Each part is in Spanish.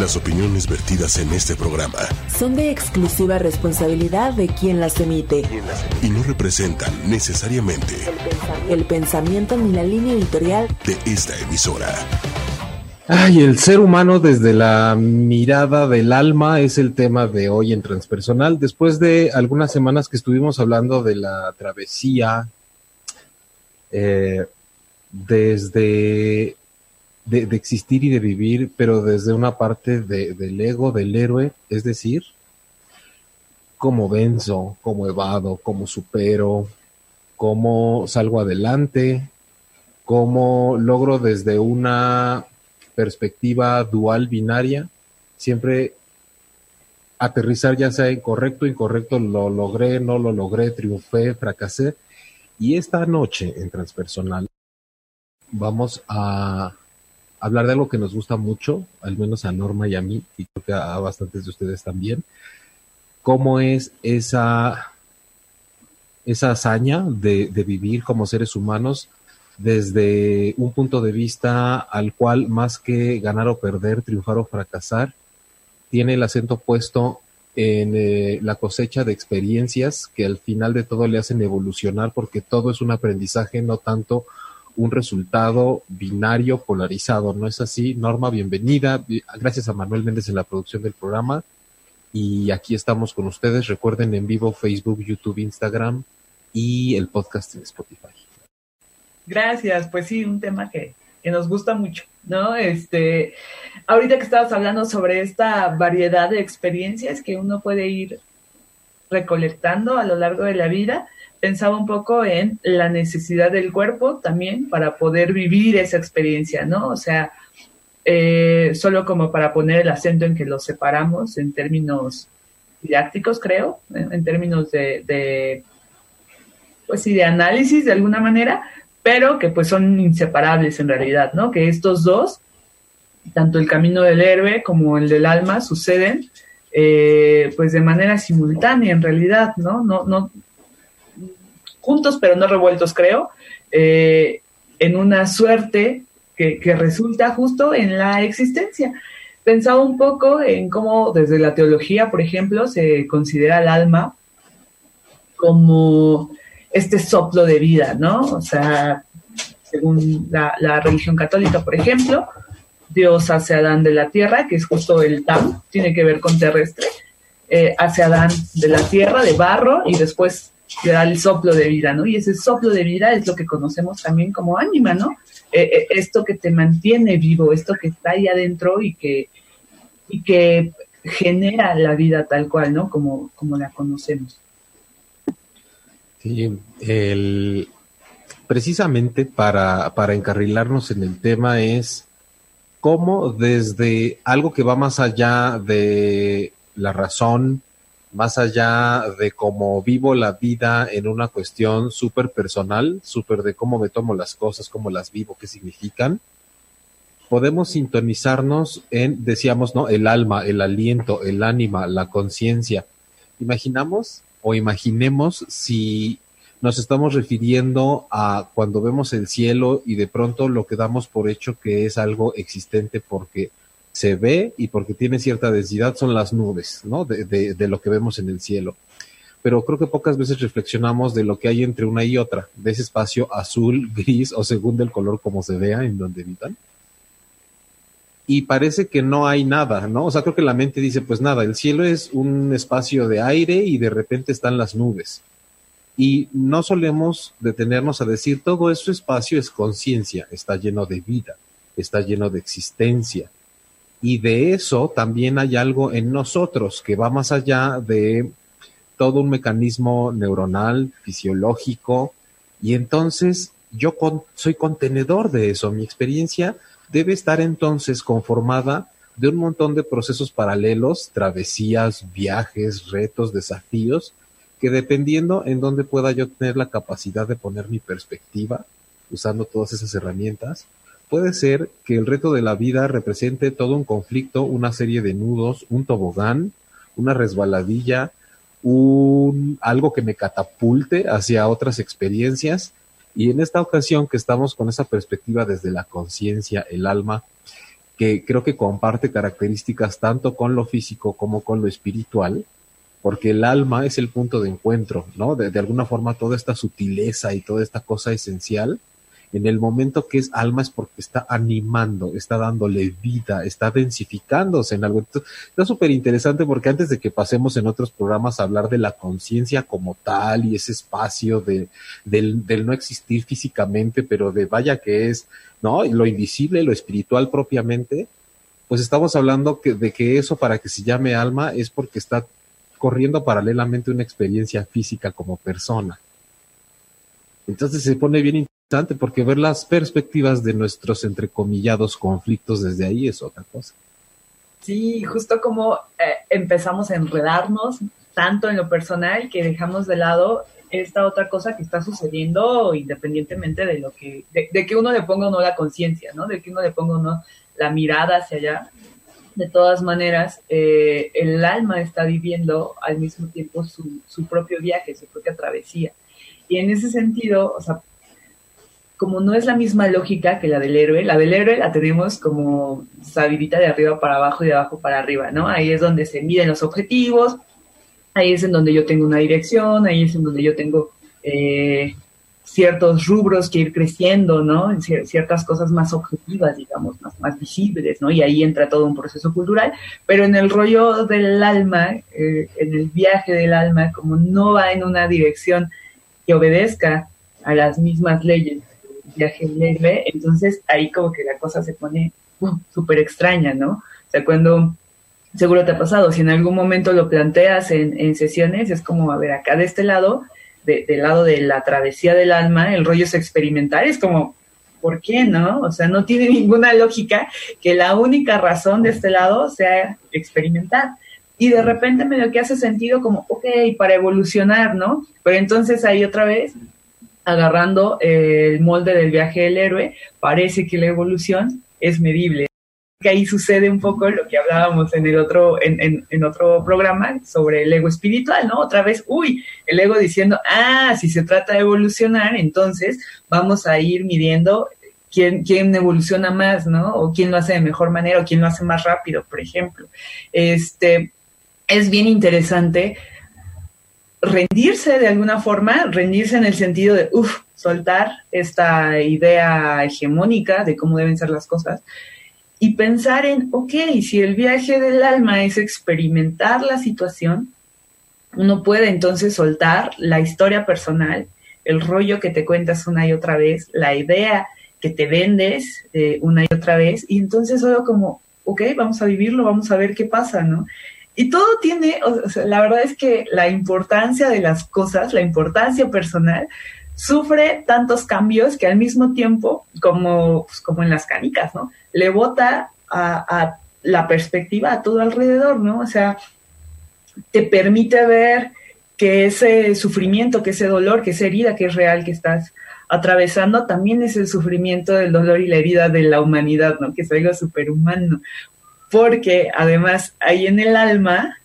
Las opiniones vertidas en este programa son de exclusiva responsabilidad de quien las emite y no representan necesariamente el pensamiento ni la línea editorial de esta emisora. Ay, el ser humano desde la mirada del alma es el tema de hoy en Transpersonal. Después de algunas semanas que estuvimos hablando de la travesía, eh, desde de, existir y de vivir, pero desde una parte del ego, del héroe, es decir, cómo venzo, cómo evado, cómo supero, cómo salgo adelante, cómo logro desde una perspectiva dual binaria, siempre aterrizar ya sea en correcto, incorrecto, lo logré, no lo logré, triunfé, fracasé. Y esta noche en Transpersonal vamos a hablar de algo que nos gusta mucho, al menos a Norma y a mí, y creo que a bastantes de ustedes también, cómo es esa, esa hazaña de, vivir como seres humanos desde un punto de vista al cual más que ganar o perder, triunfar o fracasar, tiene el acento puesto en eh, la cosecha de experiencias que al final de todo le hacen evolucionar porque todo es un aprendizaje, no tanto un resultado binario polarizado. ¿No es así? Norma, bienvenida. Gracias a Manuel Méndez en la producción del programa. Y aquí estamos con ustedes. Recuerden en vivo Facebook, YouTube, Instagram y el podcast en Spotify. Gracias. Pues sí, un tema que, que nos gusta mucho, ¿no? Este, ahorita que estabas hablando sobre esta variedad de experiencias que uno puede ir recolectando a lo largo de la vida, pensaba un poco en la necesidad del cuerpo también para poder vivir esa experiencia, ¿no? O sea, eh, solo como para poner el acento en que los separamos en términos didácticos, creo, en, términos de, de, pues sí, de análisis de alguna manera, pero que pues son inseparables en realidad, ¿no? Que estos dos, tanto el camino del héroe como el del alma, suceden eh, pues de manera simultánea en realidad, ¿no? No, no, juntos pero no revueltos, creo, eh, en una suerte que, resulta justo en la existencia. Pensaba un poco en cómo desde la teología, por ejemplo, se considera el alma como este soplo de vida, ¿no? O sea, según la, religión católica, por ejemplo, Dios hace Adán de la tierra, que es justo el Tam, tiene que ver con terrestre, eh, hace Adán de la tierra, de barro, y después le da el soplo de vida, ¿no? Y ese soplo de vida es lo que conocemos también como ánima, ¿no? Eh, eh, esto que te mantiene vivo, esto que está ahí adentro y que, y que genera la vida tal cual, ¿no? Como, como la conocemos. Sí, el, precisamente para, para encarrilarnos en el tema es cómo desde algo que va más allá de la razón, más allá de cómo vivo la vida en una cuestión súper personal, súper de cómo me tomo las cosas, cómo las vivo, qué significan, podemos sintonizarnos en, decíamos, ¿no? El alma, el aliento, el ánima, la conciencia. Imaginamos o imaginemos si nos estamos refiriendo a cuando vemos el cielo y de pronto lo que damos por hecho que es algo existente porque se ve y porque tiene cierta densidad son las nubes, ¿no? De, de, lo que vemos en el cielo. Pero creo que pocas veces reflexionamos de lo que hay entre una y otra, de ese espacio azul, gris o según del color como se vea en donde vivan. Y parece que no hay nada, ¿no? O sea, creo que la mente dice, pues nada, el cielo es un espacio de aire y de repente están las nubes. Y no solemos detenernos a decir, todo ese espacio es conciencia, está lleno de vida, está lleno de existencia, y de eso también hay algo en nosotros que va más allá de todo un mecanismo neuronal, fisiológico, y entonces yo soy contenedor de eso. Mi experiencia debe estar entonces conformada de un montón de procesos paralelos, travesías, viajes, retos, desafíos, que dependiendo en dónde pueda yo tener la capacidad de poner mi perspectiva, usando todas esas herramientas, Puede ser que el reto de la vida represente todo un conflicto, una serie de nudos, un tobogán, una resbaladilla, un algo que me catapulte hacia otras experiencias. Y en esta ocasión que estamos con esa perspectiva desde la conciencia, el alma, que creo que comparte características tanto con lo físico como con lo espiritual, porque el alma es el punto de encuentro, ¿no? De, de alguna forma toda esta sutileza y toda esta cosa esencial en el momento que es alma es porque está animando, está dándole vida, está densificándose en algo. Entonces, está súper interesante porque antes de que pasemos en otros programas a hablar de la conciencia como tal y ese espacio de, del, no existir físicamente, pero de vaya que es, ¿no? Lo invisible, lo espiritual propiamente, pues estamos hablando que, de que eso para que se llame alma es porque está corriendo paralelamente una experiencia física como persona. Entonces se pone bien interesante porque ver las perspectivas de nuestros entrecomillados conflictos desde ahí es otra cosa. Sí, justo como eh, empezamos a enredarnos tanto en lo personal que dejamos de lado esta otra cosa que está sucediendo independientemente de lo que, de, que uno le ponga o no la conciencia, ¿no? De que uno le ponga o no la mirada hacia allá. De todas maneras, eh, el alma está viviendo al mismo tiempo su, su propio viaje, su propia travesía. Y en ese sentido, o sea, como no es la misma lógica que la del héroe, la del héroe la tenemos como sabidita de arriba para abajo y de abajo para arriba, ¿no? Ahí es donde se miden los objetivos, ahí es en donde yo tengo una dirección, ahí es en donde yo tengo eh, ciertos rubros que ir creciendo, ¿no? En ciertas cosas más objetivas, digamos, más, visibles, ¿no? Y ahí entra todo un proceso cultural, pero en el rollo del alma, eh, en el viaje del alma, como no va en una dirección que obedezca a las mismas leyes viaje leve, entonces ahí como que la cosa se pone súper extraña, ¿no? O sea, cuando, seguro te ha pasado, si en algún momento lo planteas en, en sesiones, es como, a ver, acá de este lado, de, del lado de la travesía del alma, el rollo es experimentar, es como, ¿por qué no? O sea, no tiene ninguna lógica que la única razón de este lado sea experimentar. Y de repente medio que hace sentido como, ok, para evolucionar, ¿no? Pero entonces ahí otra vez agarrando el molde del viaje del héroe, parece que la evolución es medible. Que ahí sucede un poco lo que hablábamos en el otro, en, en, en, otro programa sobre el ego espiritual, ¿no? Otra vez, uy, el ego diciendo, ah, si se trata de evolucionar, entonces vamos a ir midiendo quién, quién evoluciona más, ¿no? O quién lo hace de mejor manera, o quién lo hace más rápido, por ejemplo. Este, es bien interesante rendirse de alguna forma, rendirse en el sentido de, uff, soltar esta idea hegemónica de cómo deben ser las cosas y pensar en, ok, si el viaje del alma es experimentar la situación, uno puede entonces soltar la historia personal, el rollo que te cuentas una y otra vez, la idea que te vendes eh, una y otra vez, y entonces solo como, ok, vamos a vivirlo, vamos a ver qué pasa, ¿no? Y todo tiene, o sea, la verdad es que la importancia de las cosas, la importancia personal, sufre tantos cambios que al mismo tiempo, como, pues, como en las canicas, ¿no? Le bota a, la perspectiva a todo alrededor, ¿no? O sea, te permite ver que ese sufrimiento, que ese dolor, que esa herida que es real que estás atravesando, también es el sufrimiento del dolor y la herida de la humanidad, ¿no? Que es algo superhumano porque además ahí en el alma,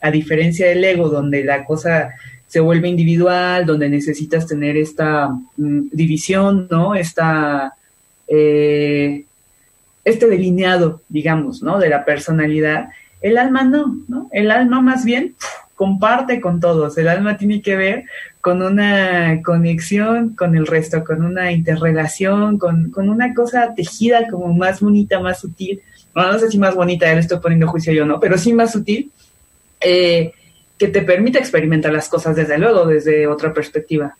a diferencia del ego, donde la cosa se vuelve individual, donde necesitas tener esta mm, división, ¿no? Esta, eh, este delineado, digamos, ¿no? De la personalidad. El alma no, ¿no? El alma más bien comparte con todos. El alma tiene que ver con una conexión con el resto, con una interrelación, con, con una cosa tejida como más bonita, más sutil no, no sé si más bonita, ya le estoy poniendo juicio yo, ¿no? Pero sí más sutil, eh, que te permite experimentar las cosas desde luego, desde otra perspectiva.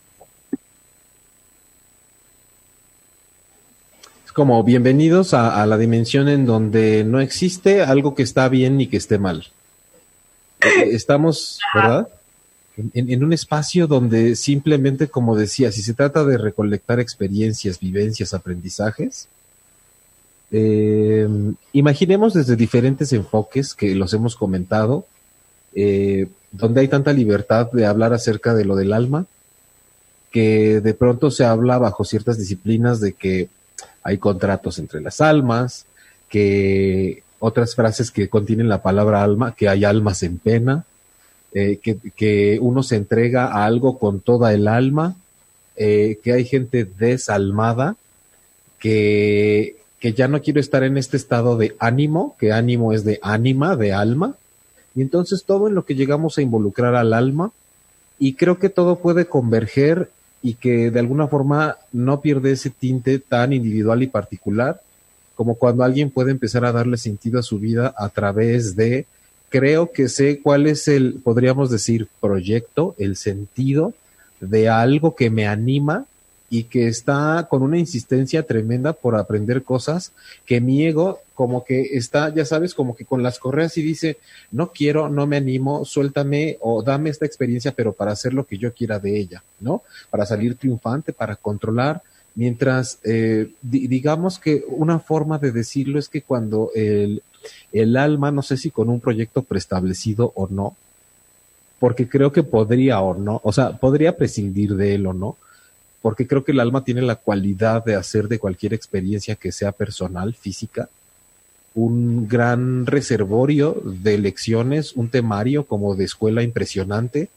Es como bienvenidos a, a la dimensión en donde no existe algo que está bien ni que esté mal. Eh, estamos, ¿verdad? En, en, un espacio donde simplemente, como decía, si se trata de recolectar experiencias, vivencias, aprendizajes, eh, imaginemos desde diferentes enfoques que los hemos comentado, eh, donde hay tanta libertad de hablar acerca de lo del alma, que de pronto se habla bajo ciertas disciplinas de que hay contratos entre las almas, que otras frases que contienen la palabra alma, que hay almas en pena, eh, que, que, uno se entrega a algo con toda el alma, que hay gente desalmada, que que ya no quiero estar en este estado de ánimo, que ánimo es de ánima, de alma, y entonces todo en lo que llegamos a involucrar al alma, y creo que todo puede converger y que de alguna forma no pierde ese tinte tan individual y particular como cuando alguien puede empezar a darle sentido a su vida a través de, creo que sé cuál es el, podríamos decir, proyecto, el sentido de algo que me anima y que está con una insistencia tremenda por aprender cosas que mi ego como que está, ya sabes, como que con las correas y dice, no quiero, no me animo, suéltame o dame esta experiencia, pero para hacer lo que yo quiera de ella, ¿no? Para salir triunfante, para controlar, mientras eh, digamos que una forma de decirlo es que cuando el, el alma, no sé si con un proyecto preestablecido o no, porque creo que podría o no, o sea, podría prescindir de él o no, porque creo que el alma tiene la cualidad de hacer de cualquier experiencia que sea personal, física, un gran reservorio de lecciones, un temario como de escuela impresionante.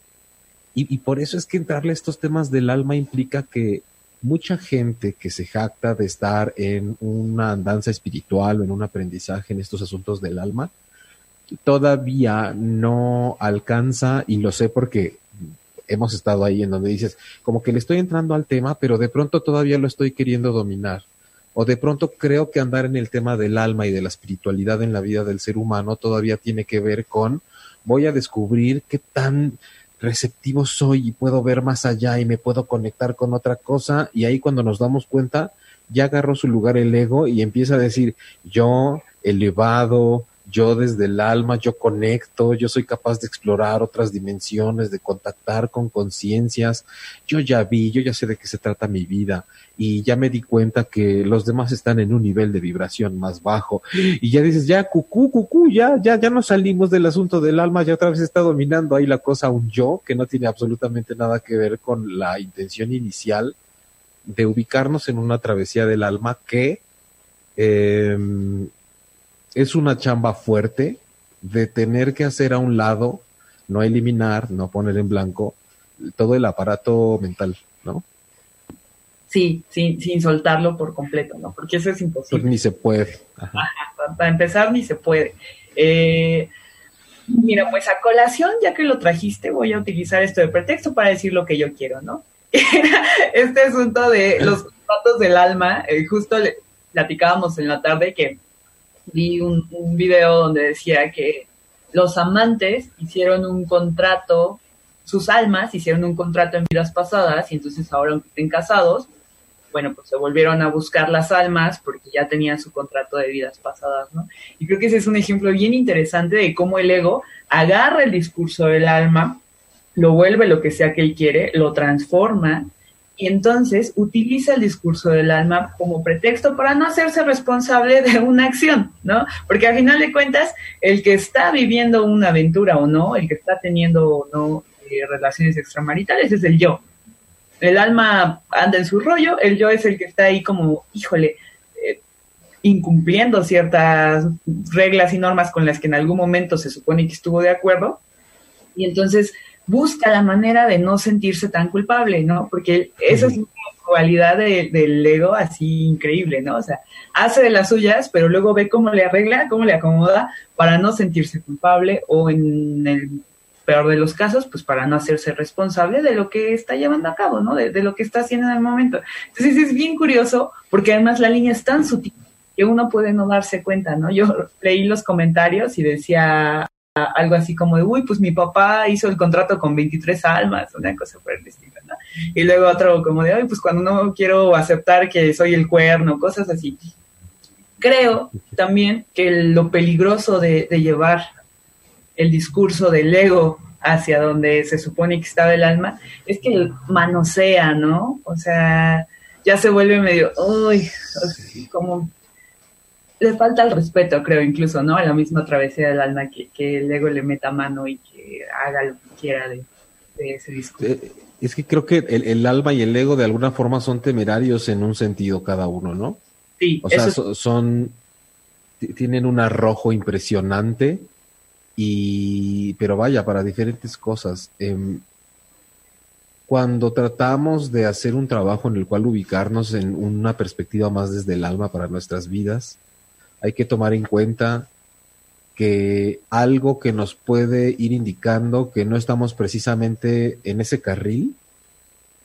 Y, por eso es que entrarle a estos temas del alma implica que mucha gente que se jacta de estar en una andanza espiritual o en un aprendizaje en estos asuntos del alma, todavía no alcanza, y lo sé porque hemos estado ahí en donde dices, como que le estoy entrando al tema, pero de pronto todavía lo estoy queriendo dominar. O de pronto creo que andar en el tema del alma y de la espiritualidad en la vida del ser humano todavía tiene que ver con voy a descubrir qué tan receptivo soy y puedo ver más allá y me puedo conectar con otra cosa y ahí cuando nos damos cuenta ya agarró su lugar el ego y empieza a decir yo elevado, yo desde el alma, yo conecto, yo soy capaz de explorar otras dimensiones, de contactar con conciencias, yo ya vi, yo ya sé de qué se trata mi vida y ya me di cuenta que los demás están en un nivel de vibración más bajo. Y ya dices, ya cucú, cucú, ya, ya, ya no salimos del asunto del alma, ya otra vez está dominando ahí la cosa un yo que no tiene absolutamente nada que ver con la intención inicial de ubicarnos en una travesía del alma que eh, es una chamba fuerte de tener que hacer a un lado, no eliminar, no poner en blanco todo el aparato mental, ¿no? Sí, sin, sin soltarlo por completo, ¿no? Porque eso es imposible. Pues ni se puede. para empezar, ni se puede. Eh, mira, pues a colación, ya que lo trajiste, voy a utilizar esto de pretexto para decir lo que yo quiero, ¿no? este asunto de los datos del alma, eh, justo le platicábamos en la tarde que vi un, video donde decía que los amantes hicieron un contrato, sus almas hicieron un contrato en vidas pasadas y entonces ahora aunque estén casados, bueno, pues se volvieron a buscar las almas porque ya tenían su contrato de vidas pasadas, ¿no? Y creo que ese es un ejemplo bien interesante de cómo el ego agarra el discurso del alma, lo vuelve lo que sea que él quiere, lo transforma y entonces utiliza el discurso del alma como pretexto para no hacerse responsable de una acción, ¿no? Porque al final de cuentas, el que está viviendo una aventura o no, el que está teniendo o no eh, relaciones extramaritales es el yo. El alma anda en su rollo, el yo es el que está ahí como, híjole, eh, incumpliendo ciertas reglas y normas con las que en algún momento se supone que estuvo de acuerdo. Y entonces busca la manera de no sentirse tan culpable, ¿no? Porque esa es una cualidad del ego así increíble, ¿no? O sea, hace de las suyas, pero luego ve cómo le arregla, cómo le acomoda para no sentirse culpable o en el peor de los casos, pues para no hacerse responsable de lo que está llevando a cabo, ¿no? De, de lo que está haciendo en el momento. Entonces es bien curioso porque además la línea es tan sutil que uno puede no darse cuenta, ¿no? Yo leí los comentarios y decía algo así como de, uy, pues mi papá hizo el contrato con 23 almas, una cosa por el estilo. Y luego otro como de, ay, pues cuando no quiero aceptar que soy el cuerno, cosas así. Creo también que lo peligroso de, de llevar el discurso del ego hacia donde se supone que estaba el alma es que manosea, ¿no? O sea, ya se vuelve medio, uy, como le falta el respeto, creo, incluso, ¿no? A la misma travesía del alma que, que el ego le meta mano y que haga lo que quiera de, de ese discurso. Eh, es que creo que el, el, alma y el ego de alguna forma son temerarios en un sentido cada uno, ¿no? Sí. O sea, es... son, tienen un arrojo impresionante y, pero vaya, para diferentes cosas. Eh, cuando tratamos de hacer un trabajo en el cual ubicarnos en una perspectiva más desde el alma para nuestras vidas, hay que tomar en cuenta que algo que nos puede ir indicando que no estamos precisamente en ese carril,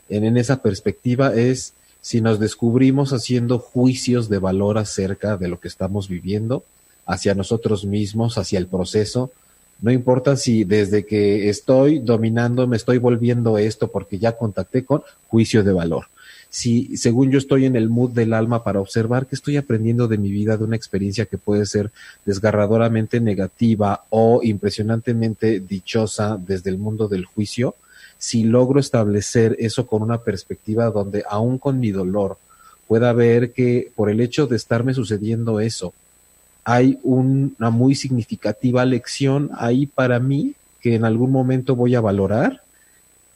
en, esa perspectiva, es si nos descubrimos haciendo juicios de valor acerca de lo que estamos viviendo, hacia nosotros mismos, hacia el proceso, no importa si desde que estoy dominando me estoy volviendo esto porque ya contacté con juicio de valor. Si según yo estoy en el mood del alma para observar que estoy aprendiendo de mi vida, de una experiencia que puede ser desgarradoramente negativa o impresionantemente dichosa desde el mundo del juicio, si logro establecer eso con una perspectiva donde aún con mi dolor pueda ver que por el hecho de estarme sucediendo eso, hay una muy significativa lección ahí para mí que en algún momento voy a valorar,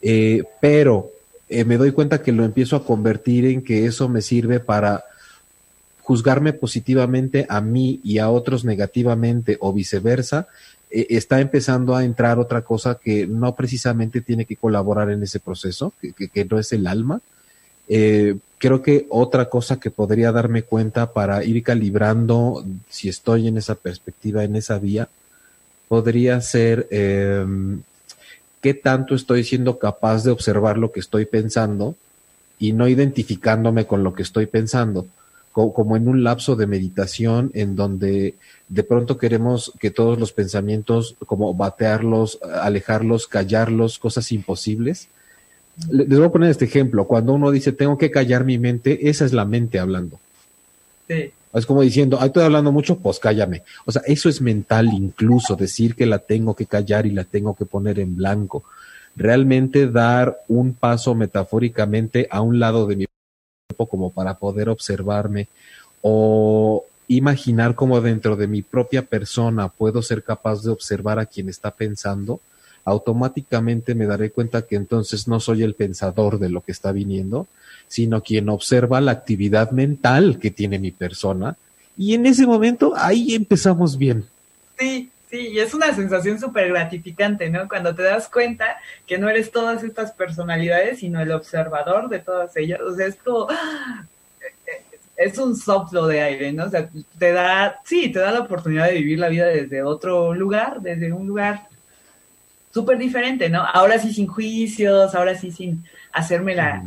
eh, pero eh, me doy cuenta que lo empiezo a convertir en que eso me sirve para juzgarme positivamente a mí y a otros negativamente o viceversa, eh, está empezando a entrar otra cosa que no precisamente tiene que colaborar en ese proceso, que, no es el alma. creo que otra cosa que podría darme cuenta para ir calibrando si estoy en esa perspectiva, en esa vía, podría ser em, qué tanto estoy siendo capaz de observar lo que estoy pensando y no identificándome con lo que estoy pensando, como en un lapso de meditación en donde de pronto queremos que todos los pensamientos, como batearlos, alejarlos, callarlos, cosas imposibles les voy a poner este ejemplo. Cuando uno dice tengo que callar mi mente, esa es la mente hablando. Sí. Es como diciendo, ay, estoy hablando mucho, pues cállame. O sea, eso es mental incluso, decir que la tengo que callar y la tengo que poner en blanco. Realmente dar un paso metafóricamente a un lado de mi cuerpo como para poder observarme o imaginar cómo dentro de mi propia persona puedo ser capaz de observar a quien está pensando automáticamente me daré cuenta que entonces no soy el pensador de lo que está viniendo, sino quien observa la actividad mental que tiene mi persona. Y en ese momento ahí empezamos bien. Sí, sí, y es una sensación súper gratificante, ¿no? Cuando te das cuenta que no eres todas estas personalidades, sino el observador de todas ellas. O sea, es como, es un soplo de aire, ¿no? O sea, te da, sí, te da la oportunidad de vivir la vida desde otro lugar, desde un lugar súper diferente, ¿no? Ahora sí sin juicios, ahora sí sin hacerme la,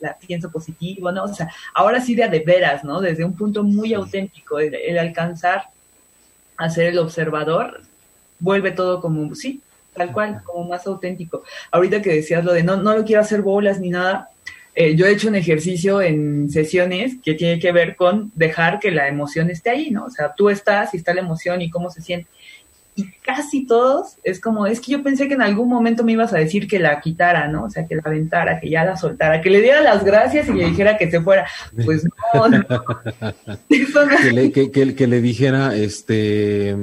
la, pienso positivo, ¿no? O sea, ahora sí de a de veras, ¿no? Desde un punto muy auténtico, el, alcanzar a ser el observador, vuelve todo como, sí, tal cual, como más auténtico. Ahorita que decías lo de no, no lo quiero hacer bolas ni nada, eh, yo he hecho un ejercicio en sesiones que tiene que ver con dejar que la emoción esté ahí, ¿no? O sea, tú estás y está la emoción y cómo se siente y casi todos es como, es que yo pensé que en algún momento me ibas a decir que la quitara, ¿no? O sea, que la aventara, que ya la soltara, que le diera las gracias y le dijera que se fuera. Pues no, no. que, le, que, le dijera, este,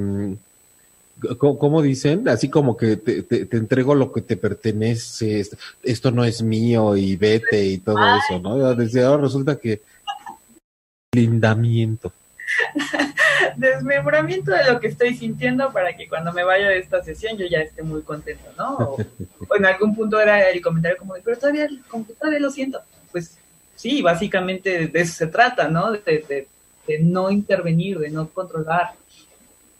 ¿cómo, dicen? Así como que te, te, entrego lo que te pertenece, esto no es mío y vete y todo eso, ¿no? Desde ahora resulta que lindamiento. Desmembramiento de lo que estoy sintiendo para que cuando me vaya de esta sesión yo ya esté muy contento, ¿no? O, en algún punto era el comentario como pero todavía, como lo siento. Pues sí, básicamente de eso se trata, ¿no? De, no intervenir, de no controlar.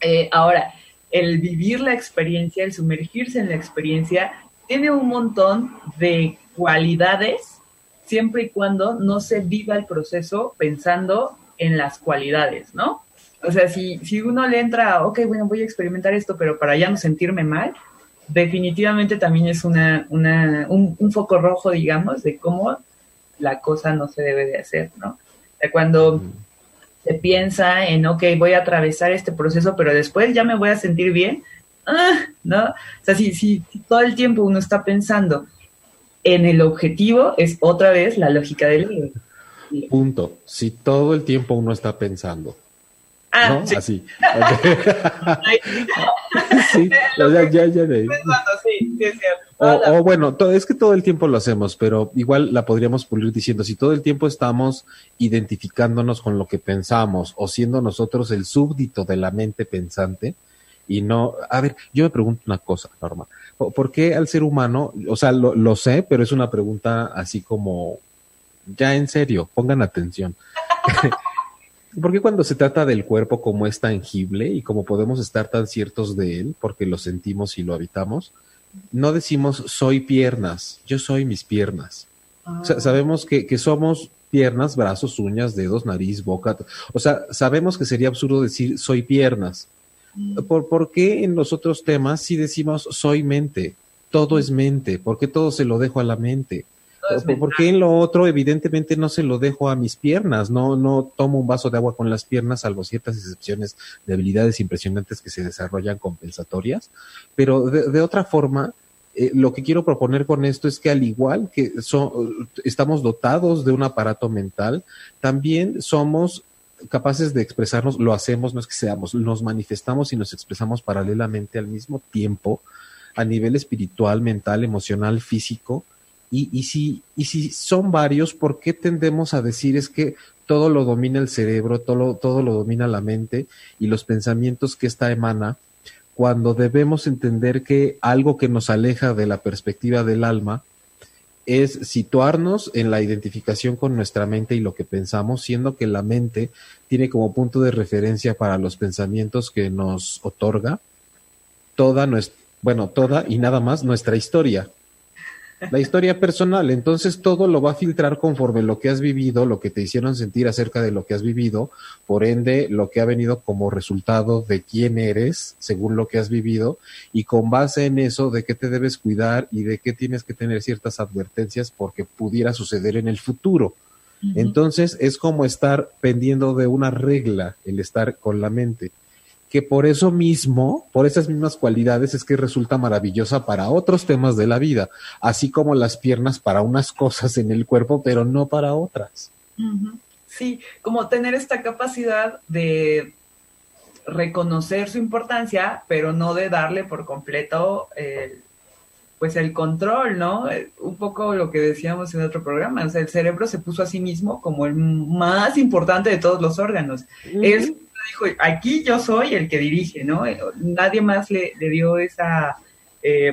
Eh, ahora, el vivir la experiencia, el sumergirse en la experiencia, tiene un montón de cualidades siempre y cuando no se viva el proceso pensando en las cualidades, ¿no? O sea, si, si uno le entra, ok, bueno, voy a experimentar esto, pero para ya no sentirme mal, definitivamente también es una, una, un, foco rojo, digamos, de cómo la cosa no se debe de hacer, ¿no? O sea, cuando se piensa en, ok, voy a atravesar este proceso, pero después ya me voy a sentir bien, ah, ¿no? O sea, si, si todo el tiempo uno está pensando en el objetivo, es otra vez la lógica del libro. Punto. Si todo el tiempo uno está pensando Ah, sí. Así. sí, ya, ya, ya de Sí, sí, es cierto. O, bueno, es que todo el tiempo lo hacemos, pero igual la podríamos pulir diciendo, si todo el tiempo estamos identificándonos con lo que pensamos o siendo nosotros el súbdito de la mente pensante, y no, a ver, yo me pregunto una cosa, Norma, ¿por qué al ser humano, o sea, lo, lo sé, pero es una pregunta así como, ya en serio, pongan atención. ¿Por qué cuando se trata del cuerpo como es tangible y como podemos estar tan ciertos de él, porque lo sentimos y lo habitamos, no decimos soy piernas, yo soy mis piernas? O sea, sabemos que, que somos piernas, brazos, uñas, dedos, nariz, boca. O sea, sabemos que sería absurdo decir soy piernas. ¿Por, ¿Por qué en los otros temas si decimos soy mente? Todo es mente. ¿Por qué todo se lo dejo a la mente? ¿Por, ¿Por qué en lo otro evidentemente no se lo dejo a mis piernas? No, no tomo un vaso de agua con las piernas, salvo ciertas excepciones de habilidades impresionantes que se desarrollan compensatorias. Pero de, de otra forma, eh, lo que quiero proponer con esto es que al igual que so, estamos dotados de un aparato mental, también somos capaces de expresarnos, lo hacemos, no es que seamos, nos manifestamos y nos expresamos paralelamente al mismo tiempo a nivel espiritual, mental, emocional, físico. Y, si son varios, ¿por qué tendemos a decir es que todo lo domina el cerebro, todo, todo lo domina la mente y los pensamientos que ésta emana? cuando debemos entender que algo que nos aleja de la perspectiva del alma es situarnos en la identificación con nuestra mente y lo que pensamos, siendo que la mente tiene como punto de referencia para los pensamientos que nos otorga toda nuestra, bueno, toda y nada más nuestra historia la historia personal. Entonces todo lo va a filtrar conforme lo que has vivido, lo que te hicieron sentir acerca de lo que has vivido, por ende lo que ha venido como resultado de quién eres, según lo que has vivido, y con base en eso de qué te debes cuidar y de qué tienes que tener ciertas advertencias porque pudiera suceder en el futuro. Uh -huh. Entonces es como estar pendiendo de una regla, el estar con la mente que por eso mismo, por esas mismas cualidades, es que resulta maravillosa para otros temas de la vida, así como las piernas para unas cosas en el cuerpo, pero no para otras. Uh -huh. Sí, como tener esta capacidad de reconocer su importancia, pero no de darle por completo el, pues el control, ¿no? Un poco lo que decíamos en otro programa, o sea, el cerebro se puso a sí mismo como el más importante de todos los órganos. Uh -huh. Es dijo, aquí yo soy el que dirige, ¿no? Nadie más le, le dio esa, eh,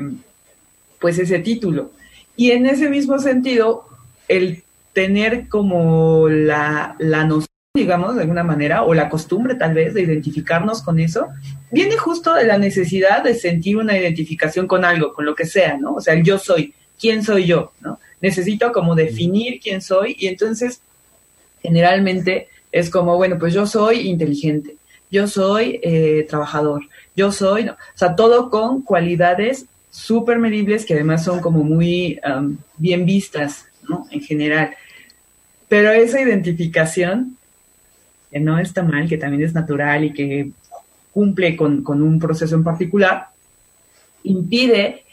pues ese título. Y en ese mismo sentido, el tener como la, la noción, digamos, de alguna manera, o la costumbre tal vez de identificarnos con eso, viene justo de la necesidad de sentir una identificación con algo, con lo que sea, ¿no? O sea, el yo soy, ¿quién soy yo? ¿no? Necesito como definir quién soy y entonces, generalmente, es como, bueno, pues yo soy inteligente, yo soy eh, trabajador, yo soy, no, o sea, todo con cualidades súper medibles que además son como muy um, bien vistas, ¿no? En general. Pero esa identificación, que no está mal, que también es natural y que cumple con, con un proceso en particular, impide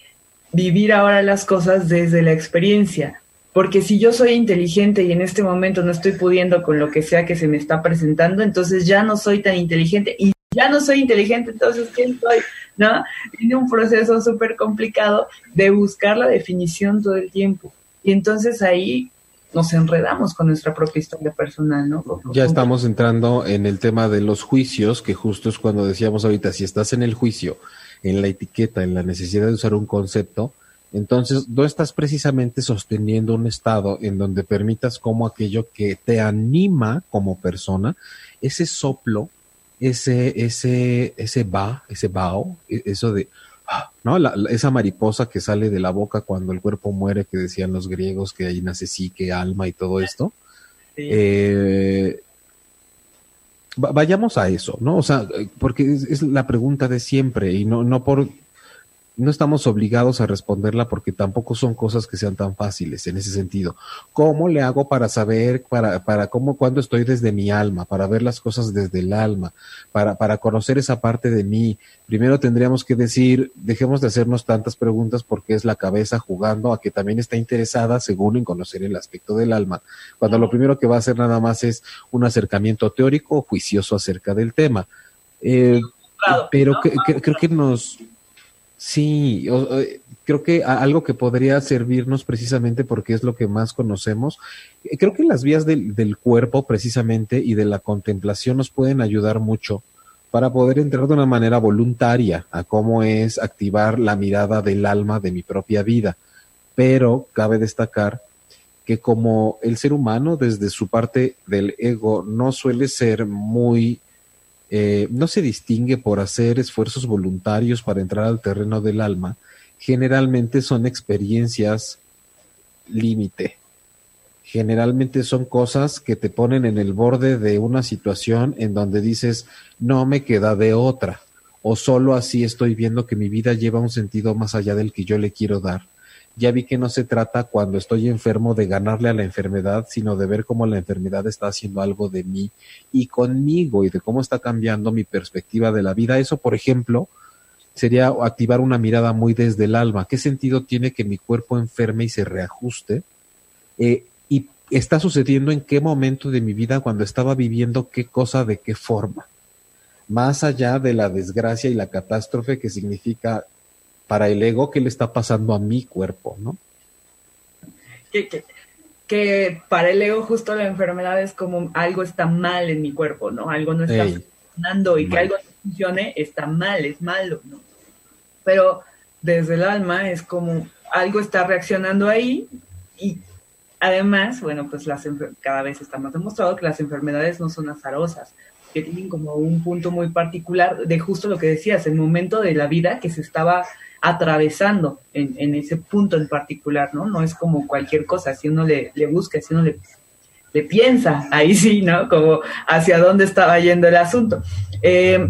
vivir ahora las cosas desde la experiencia, porque si yo soy inteligente y en este momento no estoy pudiendo con lo que sea que se me está presentando, entonces ya no soy tan inteligente y ya no soy inteligente, entonces ¿quién soy? ¿No? Tiene un proceso súper complicado de buscar la definición todo el tiempo. Y entonces ahí nos enredamos con nuestra propia historia personal, ¿no? Ya estamos entrando en el tema de los juicios, que justo es cuando decíamos ahorita, si estás en el juicio, en la etiqueta, en la necesidad de usar un concepto, entonces, no estás precisamente sosteniendo un estado en donde permitas como aquello que te anima como persona, ese soplo, ese, ese, ese va, ese bao, eso de, ¿no? La, la, esa mariposa que sale de la boca cuando el cuerpo muere, que decían los griegos que ahí nace psique, alma y todo esto. Sí. Eh, vayamos a eso, ¿no? O sea, porque es, es, la pregunta de siempre y no, no por no estamos obligados a responderla porque tampoco son cosas que sean tan fáciles en ese sentido. ¿Cómo le hago para saber, para, para cómo, cuando estoy desde mi alma, para ver las cosas desde el alma, para, para conocer esa parte de mí? Primero tendríamos que decir, dejemos de hacernos tantas preguntas porque es la cabeza jugando a que también está interesada, según en conocer el aspecto del alma, cuando lo primero que va a hacer nada más es un acercamiento teórico o juicioso acerca del tema. Eh, pero que, que, creo que nos, Sí, creo que algo que podría servirnos precisamente porque es lo que más conocemos, creo que las vías del, del, cuerpo precisamente y de la contemplación nos pueden ayudar mucho para poder entrar de una manera voluntaria a cómo es activar la mirada del alma de mi propia vida. Pero cabe destacar que como el ser humano desde su parte del ego no suele ser muy, eh, no se distingue por hacer esfuerzos voluntarios para entrar al terreno del alma, generalmente son experiencias límite, generalmente son cosas que te ponen en el borde de una situación en donde dices, no me queda de otra, o solo así estoy viendo que mi vida lleva un sentido más allá del que yo le quiero dar. Ya vi que no se trata cuando estoy enfermo de ganarle a la enfermedad, sino de ver cómo la enfermedad está haciendo algo de mí y conmigo y de cómo está cambiando mi perspectiva de la vida. Eso, por ejemplo, sería activar una mirada muy desde el alma. ¿Qué sentido tiene que mi cuerpo enferme y se reajuste? Eh, está sucediendo en qué momento de mi vida cuando estaba viviendo qué cosa de qué forma. Más allá de la desgracia y la catástrofe que significa para el ego qué le está pasando a mi cuerpo, ¿no? Que, para el ego justo la enfermedad es como algo está mal en mi cuerpo, ¿no? Algo no está funcionando y que algo no funcione está mal, es malo, ¿no? Pero desde el alma es como algo está reaccionando ahí y Además, bueno, pues las cada vez está más demostrado que las enfermedades no son azarosas, que tienen como un punto muy particular de justo lo que decías, el momento de la vida que se estaba atravesando en, ese punto en particular, ¿no? No es como cualquier cosa, si uno le, busca, si uno le, le, piensa, ahí sí, ¿no? Como hacia dónde estaba yendo el asunto. Eh,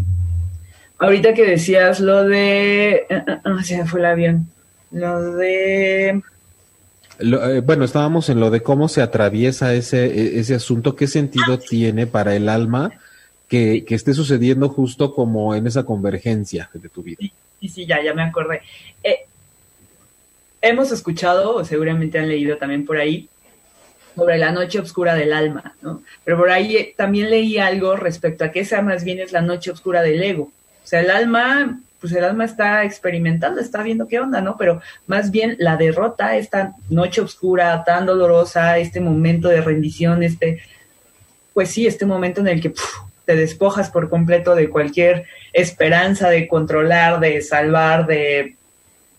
ahorita que decías lo de... Uh, se me fue el avión. Lo de... Eh, bueno, estábamos en lo de cómo se atraviesa ese, e, ese asunto, qué sentido tiene para el alma que, esté sucediendo justo como en esa convergencia de tu vida. Sí, sí, ya, ya me acordé. Eh, hemos escuchado, o seguramente han leído también por ahí, sobre la noche oscura del alma, ¿no? Pero por ahí eh, también leí algo respecto a que esa más bien es la noche oscura del ego. O sea, el alma pues el alma está experimentando, está viendo qué onda, ¿no? Pero más bien la derrota, esta noche oscura, tan dolorosa, este momento de rendición, este, pues sí, este momento en el que te despojas por completo de cualquier esperanza de controlar, de salvar, de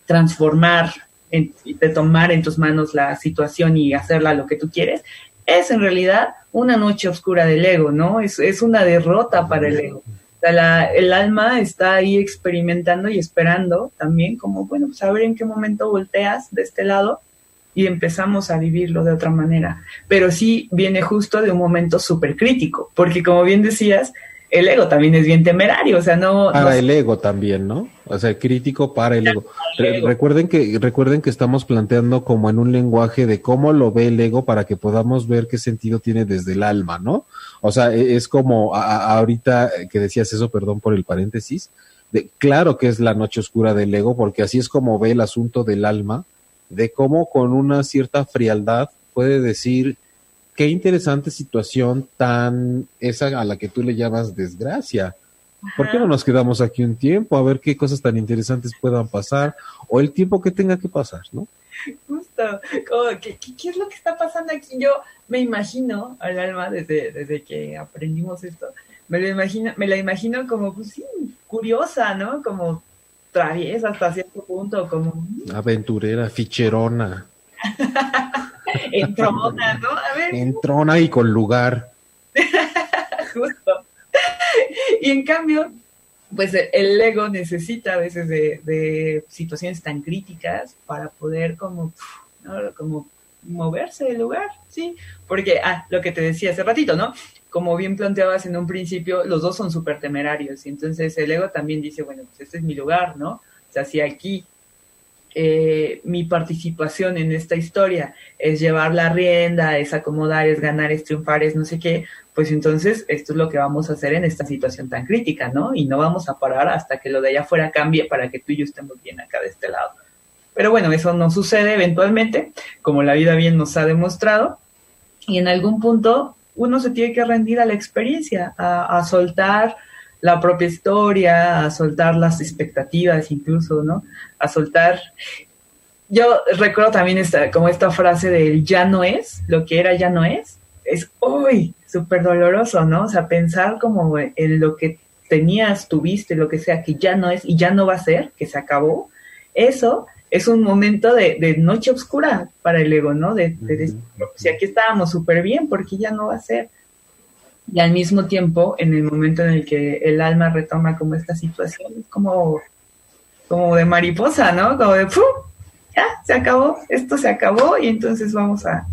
transformar, de tomar en tus manos la situación y hacerla lo que tú quieres, es en realidad una noche oscura del ego, ¿no? Es, es una derrota para el ego el alma está ahí experimentando y esperando también como, bueno, pues a ver en qué momento volteas de este lado y empezamos a vivirlo de otra manera. Pero sí viene justo de un momento súper crítico, porque como bien decías, el ego también es bien temerario, o sea, no... Para el ego también, ¿no? O sea, crítico para el ego. recuerden que recuerden que estamos planteando como en un lenguaje de cómo lo ve el ego para que podamos ver qué sentido tiene desde el alma, ¿no? O sea, e, es como ahorita que decías eso, perdón por el paréntesis, de claro que es la noche oscura del ego, porque así es como ve el asunto del alma, de cómo con una cierta frialdad puede decir qué interesante situación tan esa a la que tú le llamas desgracia. ¿Por qué no nos quedamos aquí un tiempo a ver qué cosas tan interesantes puedan pasar o el tiempo que tenga que pasar, ¿no? Justo, ¿qué, es lo que está pasando aquí? Yo me imagino al alma desde, desde que aprendimos esto, me lo imagino, me la imagino como, pues sí, curiosa, ¿no? Como traviesa hasta cierto punto, como... Aventurera, ficherona. Entrona, ¿no? A ver. Entrona y con lugar. Justo. Y en cambio, pues el ego necesita a veces de, situaciones tan críticas para poder como, como moverse del lugar, ¿sí? Porque, ah, lo que te decía hace ratito, ¿no? Como bien planteabas en un principio, los dos son súper temerarios, y entonces el ego también dice, bueno, pues este es mi lugar, ¿no? O sea, si aquí eh, mi participación en esta historia es llevar la rienda, es acomodar, es ganar, es triunfar, es no sé qué, pues entonces esto es lo que vamos a hacer en esta situación tan crítica, ¿no? Y no vamos a parar hasta que lo de allá afuera cambie para que tú y yo estemos bien acá de este lado. Pero bueno, eso no sucede eventualmente, como la vida bien nos ha demostrado, y en algún punto uno se tiene que rendir a la experiencia, a, a soltar la propia historia, a soltar las expectativas incluso, ¿no? A soltar... Yo recuerdo también esta, como esta frase del ya no es, lo que era ya no es, es, uy, súper doloroso, ¿no? O sea, pensar como en lo que tenías, tuviste, lo que sea, que ya no es y ya no va a ser, que se acabó, eso es un momento de, noche oscura para el ego, ¿no? De, decir, si aquí estábamos súper bien, porque ya no va a ser. Y al mismo tiempo, en el momento en el que el alma retoma como esta situación, es como, como de mariposa, ¿no? Como de, ¡pum! Ya, se acabó, esto se acabó y entonces vamos a,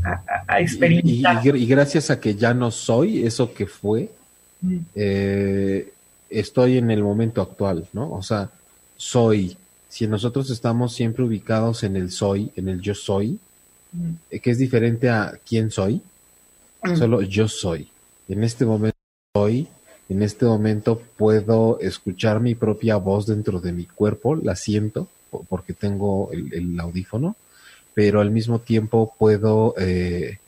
experimentar. Y, gracias a que ya no soy eso que fue, eh, estoy en el momento actual, ¿no? O sea, soy. Si nosotros estamos siempre ubicados en el soy, en el yo soy, eh, que es diferente a quién soy, solo yo soy. En este momento soy, en este momento puedo escuchar mi propia voz dentro de mi cuerpo, la siento porque tengo el, audífono, pero al mismo tiempo puedo eh,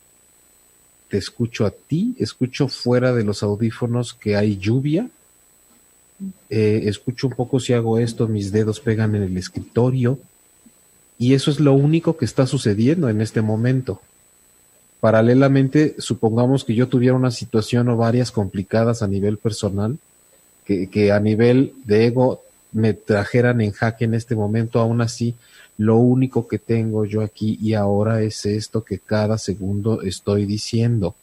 te escucho a ti, escucho fuera de los audífonos que hay lluvia, eh, escucho un poco si hago esto, mis dedos pegan en el escritorio, y eso es lo único que está sucediendo en este momento. Paralelamente, supongamos que yo tuviera una situación o varias complicadas a nivel personal, que, a nivel de ego me trajeran en jaque en este momento, aún así, lo único que tengo yo aquí y ahora es esto que cada segundo estoy diciendo.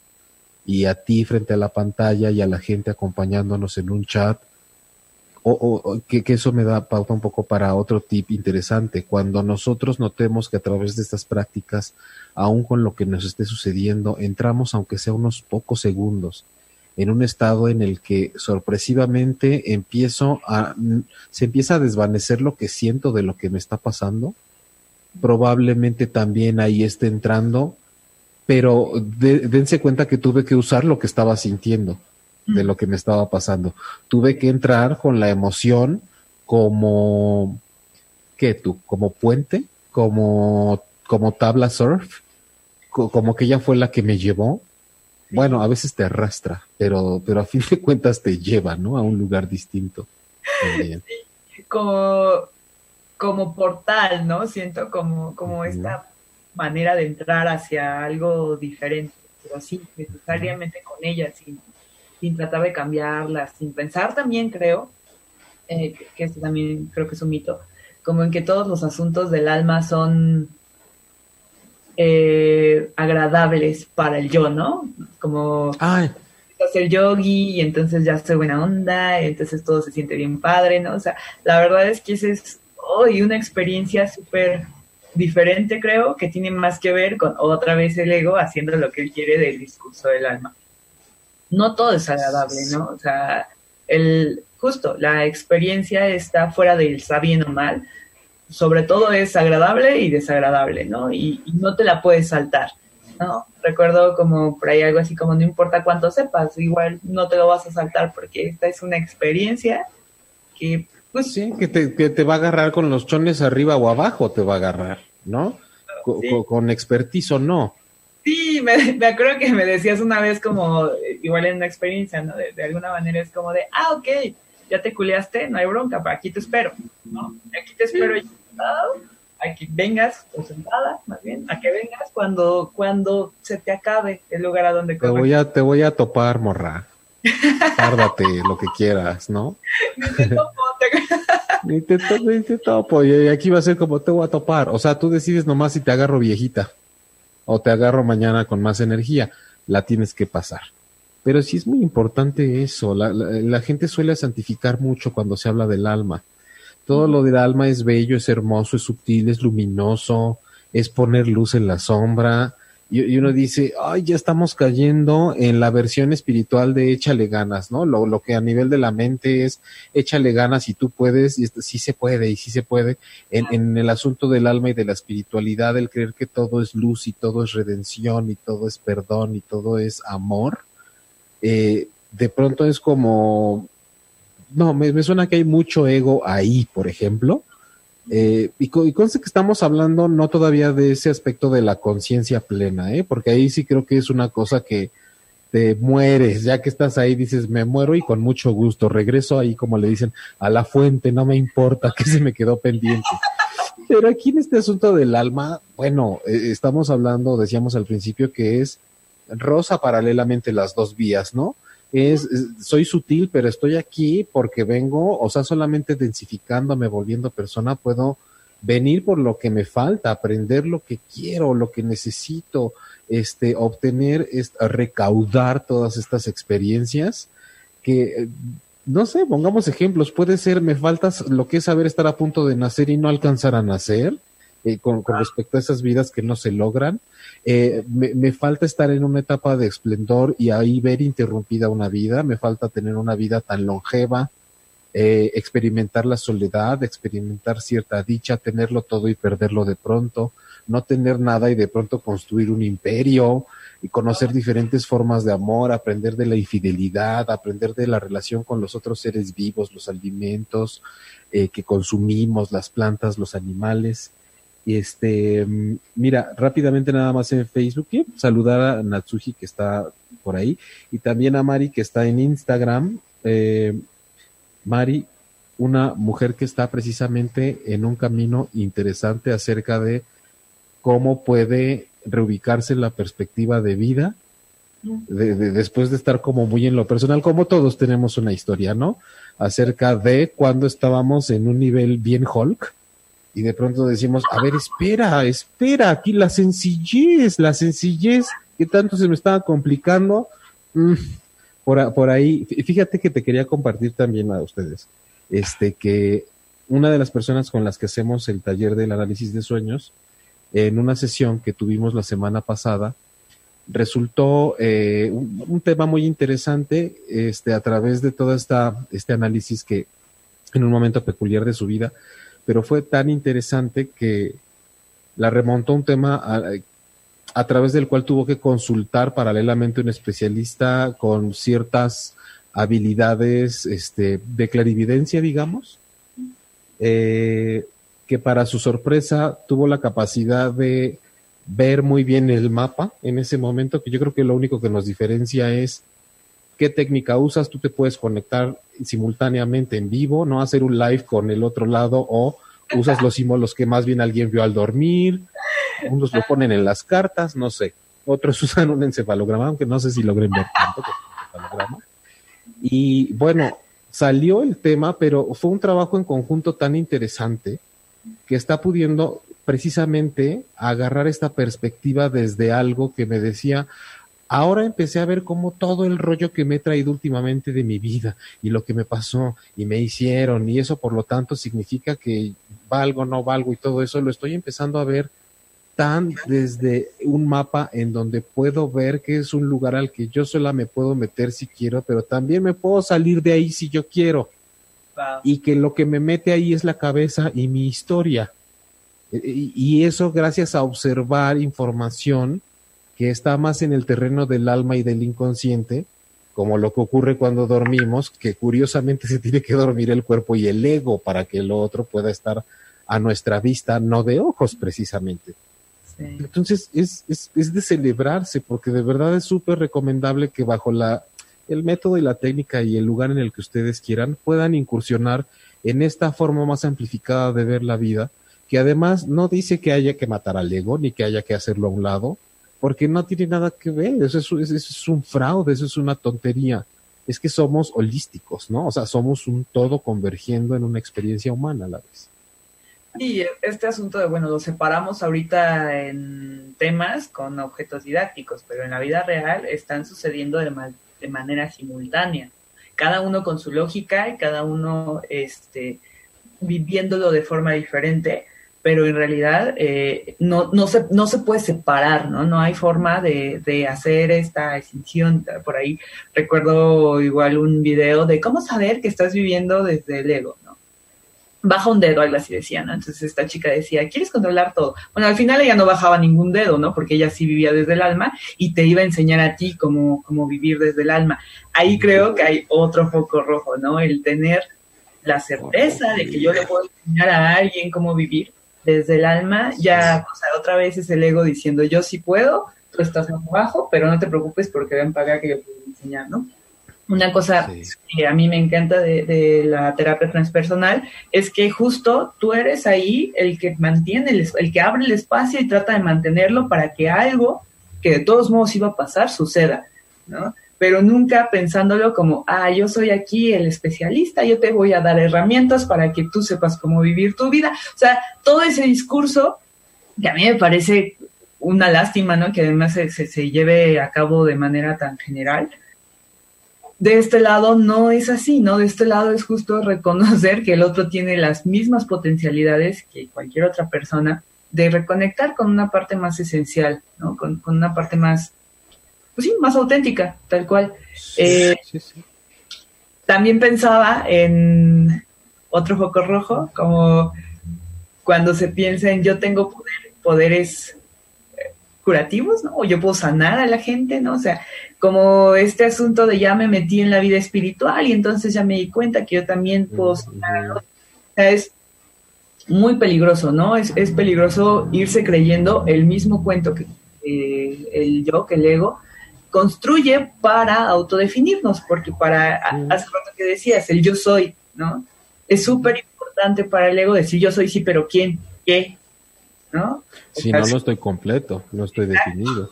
Y a ti frente a la pantalla y a la gente acompañándonos en un chat, o, que, que, eso me da pauta un poco para otro tip interesante. Cuando nosotros notemos que a través de estas prácticas, aún con lo que nos esté sucediendo, entramos, aunque sea unos pocos segundos, en un estado en el que sorpresivamente empiezo a, se empieza a desvanecer lo que siento de lo que me está pasando. Probablemente también ahí esté entrando, pero dense cuenta que tuve que usar lo que estaba sintiendo de lo que me estaba pasando. Tuve que entrar con la emoción como, ¿qué tú? Como puente, como, como tabla surf, como que ella fue la que me llevó bueno, a veces te arrastra, pero, pero a fin de cuentas te lleva, ¿no? A un lugar distinto. como, como portal, ¿no? Siento como, como esta manera de entrar hacia algo diferente, pero sí, necesariamente con ella, sin, sin tratar de cambiarla, sin pensar también, creo, eh, que, que también creo que es un mito, como en que todos los asuntos del alma son eh, agradables para el yo, ¿no? Como hacer yogi y entonces ya estoy buena onda, y entonces todo se siente bien padre, ¿no? O sea, la verdad es que esa es hoy una experiencia súper diferente, creo, que tiene más que ver con otra vez el ego haciendo lo que él quiere del discurso del alma. No todo es agradable, ¿no? O sea, el, justo, la experiencia está fuera del está bien o mal, sobre todo es agradable y desagradable, ¿no? Y, no te la puedes saltar, ¿no? Recuerdo como por ahí algo así como no importa cuánto sepas, igual no te lo vas a saltar porque esta es una experiencia que pues... Sí, que te, que te va a agarrar con los chones arriba o abajo, te va a agarrar, ¿no? Con, expertise o no. Sí, me, acuerdo que me decías una vez como, igual en una experiencia, ¿no? De, de alguna manera es como de, ah, ok, ya te culeaste, no hay bronca, pero aquí te espero, ¿no? Aquí te espero sentado, a que vengas, o sentada, más bien, a que vengas cuando, cuando se te acabe el lugar a donde te voy a Te voy a topar, morra. Tárdate lo que quieras, ¿no? Ni te topo, ni, te ni te topo, y aquí va a ser como te voy a topar. O sea, tú decides nomás si te agarro viejita o te agarro mañana con más energía. La tienes que pasar. Pero sí es muy importante eso. La, gente suele santificar mucho cuando se habla del alma. Todo lo del alma es bello, es hermoso, es sutil, es luminoso, es poner luz en la sombra. Y, uno dice, ay, ya estamos cayendo en la versión espiritual de échale ganas, ¿no? Lo, lo que a nivel de la mente es échale ganas y tú puedes, y sí se puede, y sí se puede. En, en el asunto del alma y de la espiritualidad, el creer que todo es luz y todo es redención y todo es perdón y todo es amor eh, de pronto es como, no, me, suena que hay mucho ego ahí, por ejemplo. Eh, y, conste que estamos hablando no todavía de ese aspecto de la conciencia plena, ¿eh? porque ahí sí creo que es una cosa que te mueres, ya que estás ahí dices, me muero y con mucho gusto, regreso ahí como le dicen, a la fuente, no me importa que se me quedó pendiente. Pero aquí en este asunto del alma, bueno, eh, estamos hablando, decíamos al principio, que es rosa paralelamente las dos vías, ¿no? Es, soy sutil, pero estoy aquí porque vengo, o sea, solamente densificándome, volviendo persona, puedo venir por lo que me falta, aprender lo que quiero, lo que necesito, este, obtener, recaudar todas estas experiencias que, no sé, pongamos ejemplos, puede ser, me falta lo que es saber estar a punto de nacer y no alcanzar a nacer, eh, con, con, respecto a esas vidas que no se logran. Eh, me, me, falta estar en una etapa de esplendor y ahí ver interrumpida una vida, me falta tener una vida tan longeva, eh, experimentar la soledad, experimentar cierta dicha, tenerlo todo y perderlo de pronto, no tener nada y de pronto construir un imperio y conocer diferentes formas de amor, aprender de la infidelidad, aprender de la relación con los otros seres vivos, los alimentos eh, que consumimos, las plantas, los animales. Y este, mira, rápidamente nada más en Facebook, saludar a Natsuji que está por ahí y también a Mari que está en Instagram. Eh, Mari, una mujer que está precisamente en un camino interesante acerca de cómo puede reubicarse la perspectiva de vida de, después de estar como muy en lo personal, como todos tenemos una historia, ¿no? Acerca de cuando estábamos en un nivel bien Hulk y de pronto decimos, a ver, espera, espera, aquí la sencillez, la sencillez que tanto se me estaba complicando. Mm, por, por ahí, fíjate que te quería compartir también a ustedes, este, que una de las personas con las que hacemos el taller del análisis de sueños, en una sesión que tuvimos la semana pasada, resultó eh, un, un, tema muy interesante este, a través de todo esta, este análisis que en un momento peculiar de su vida pero fue tan interesante que la remontó un tema a, a, través del cual tuvo que consultar paralelamente un especialista con ciertas habilidades este, de clarividencia, digamos, eh, que para su sorpresa tuvo la capacidad de ver muy bien el mapa en ese momento, que yo creo que lo único que nos diferencia es qué técnica usas, tú te puedes conectar simultáneamente en vivo, no hacer un live con el otro lado o usas los símbolos que más bien alguien vio al dormir, unos lo ponen en las cartas, no sé, otros usan un encefalograma, aunque no sé si logren ver tanto encefalograma. Y bueno, salió el tema, pero fue un trabajo en conjunto tan interesante que está pudiendo precisamente agarrar esta perspectiva desde algo que me decía, ahora empecé a ver cómo todo el rollo que me he traído últimamente de mi vida y lo que me pasó y me hicieron y eso por lo tanto significa que valgo, no valgo y todo eso lo estoy empezando a ver tan desde un mapa en donde puedo ver que es un lugar al que yo sola me puedo meter si quiero, pero también me puedo salir de ahí si yo quiero. Y que lo que me mete ahí es la cabeza y mi historia. Y eso gracias a observar información que está más en el terreno del alma y del inconsciente, como lo que ocurre cuando dormimos, que curiosamente se tiene que dormir el cuerpo y el ego para que lo otro pueda estar a nuestra vista, no de ojos precisamente. Sí. Entonces es, es, es, de celebrarse, porque de verdad es súper recomendable que bajo la, el método y la técnica y el lugar en el que ustedes quieran puedan incursionar en esta forma más amplificada de ver la vida, que además no dice que haya que matar al ego ni que haya que hacerlo a un lado, porque no tiene nada que ver, eso es, eso es un fraude, eso es una tontería. Es que somos holísticos, ¿no? O sea, somos un todo convergiendo en una experiencia humana a la vez. Y este asunto de, bueno, lo separamos ahorita en temas con objetos didácticos, pero en la vida real están sucediendo de, manera simultánea. Cada uno con su lógica y cada uno este, viviéndolo de forma diferente, pero en realidad eh, no, no, se, no se puede separar, ¿no? No hay forma de, de hacer esta extinción. Por ahí recuerdo igual un video de cómo saber que estás viviendo desde el ego, ¿no? Baja un dedo, algo así decía, ¿no? Entonces esta chica decía, ¿quieres controlar todo? Bueno, al final ella no bajaba ningún dedo, ¿no? Porque ella sí vivía desde el alma y te iba a enseñar a ti cómo, cómo vivir desde el alma. Ahí creo que hay otro foco rojo, ¿no? El tener la certeza de que yo le puedo enseñar a alguien cómo vivir desde el alma, ya, o sea, otra vez es el ego diciendo, yo sí puedo, tú estás más abajo, pero no te preocupes porque ven pagar que yo puedo enseñar, ¿no? Una cosa sí. que a mí me encanta de, de, la terapia transpersonal es que justo tú eres ahí el que mantiene, el, el que abre el espacio y trata de mantenerlo para que algo que de todos modos iba a pasar suceda, ¿no? Pero nunca pensándolo como, ah, yo soy aquí el especialista, yo te voy a dar herramientas para que tú sepas cómo vivir tu vida. O sea, todo ese discurso que a mí me parece una lástima, ¿no? Que además se, se, lleve a cabo de manera tan general. De este lado no es así, ¿no? De este lado es justo reconocer que el otro tiene las mismas potencialidades que cualquier otra persona de reconectar con una parte más esencial, ¿no? Con, una parte más, pues sí, más auténtica, tal cual. Eh, también pensaba en otro foco rojo, como cuando se piensa en yo tengo poder, poderes curativos, ¿no? O yo puedo sanar a la gente, ¿no? O sea, como este asunto de ya me metí en la vida espiritual y entonces ya me di cuenta que yo también puedo sanar O sea, es muy peligroso, ¿no? Es, es peligroso irse creyendo el mismo cuento que el yo, que el ego, construye para autodefinirnos, porque para, hace rato que decías, el yo soy, ¿no? Es súper importante para el ego decir yo soy sí, pero ¿quién? ¿Qué? ¿no? Si no, no estoy completo, no estoy definido.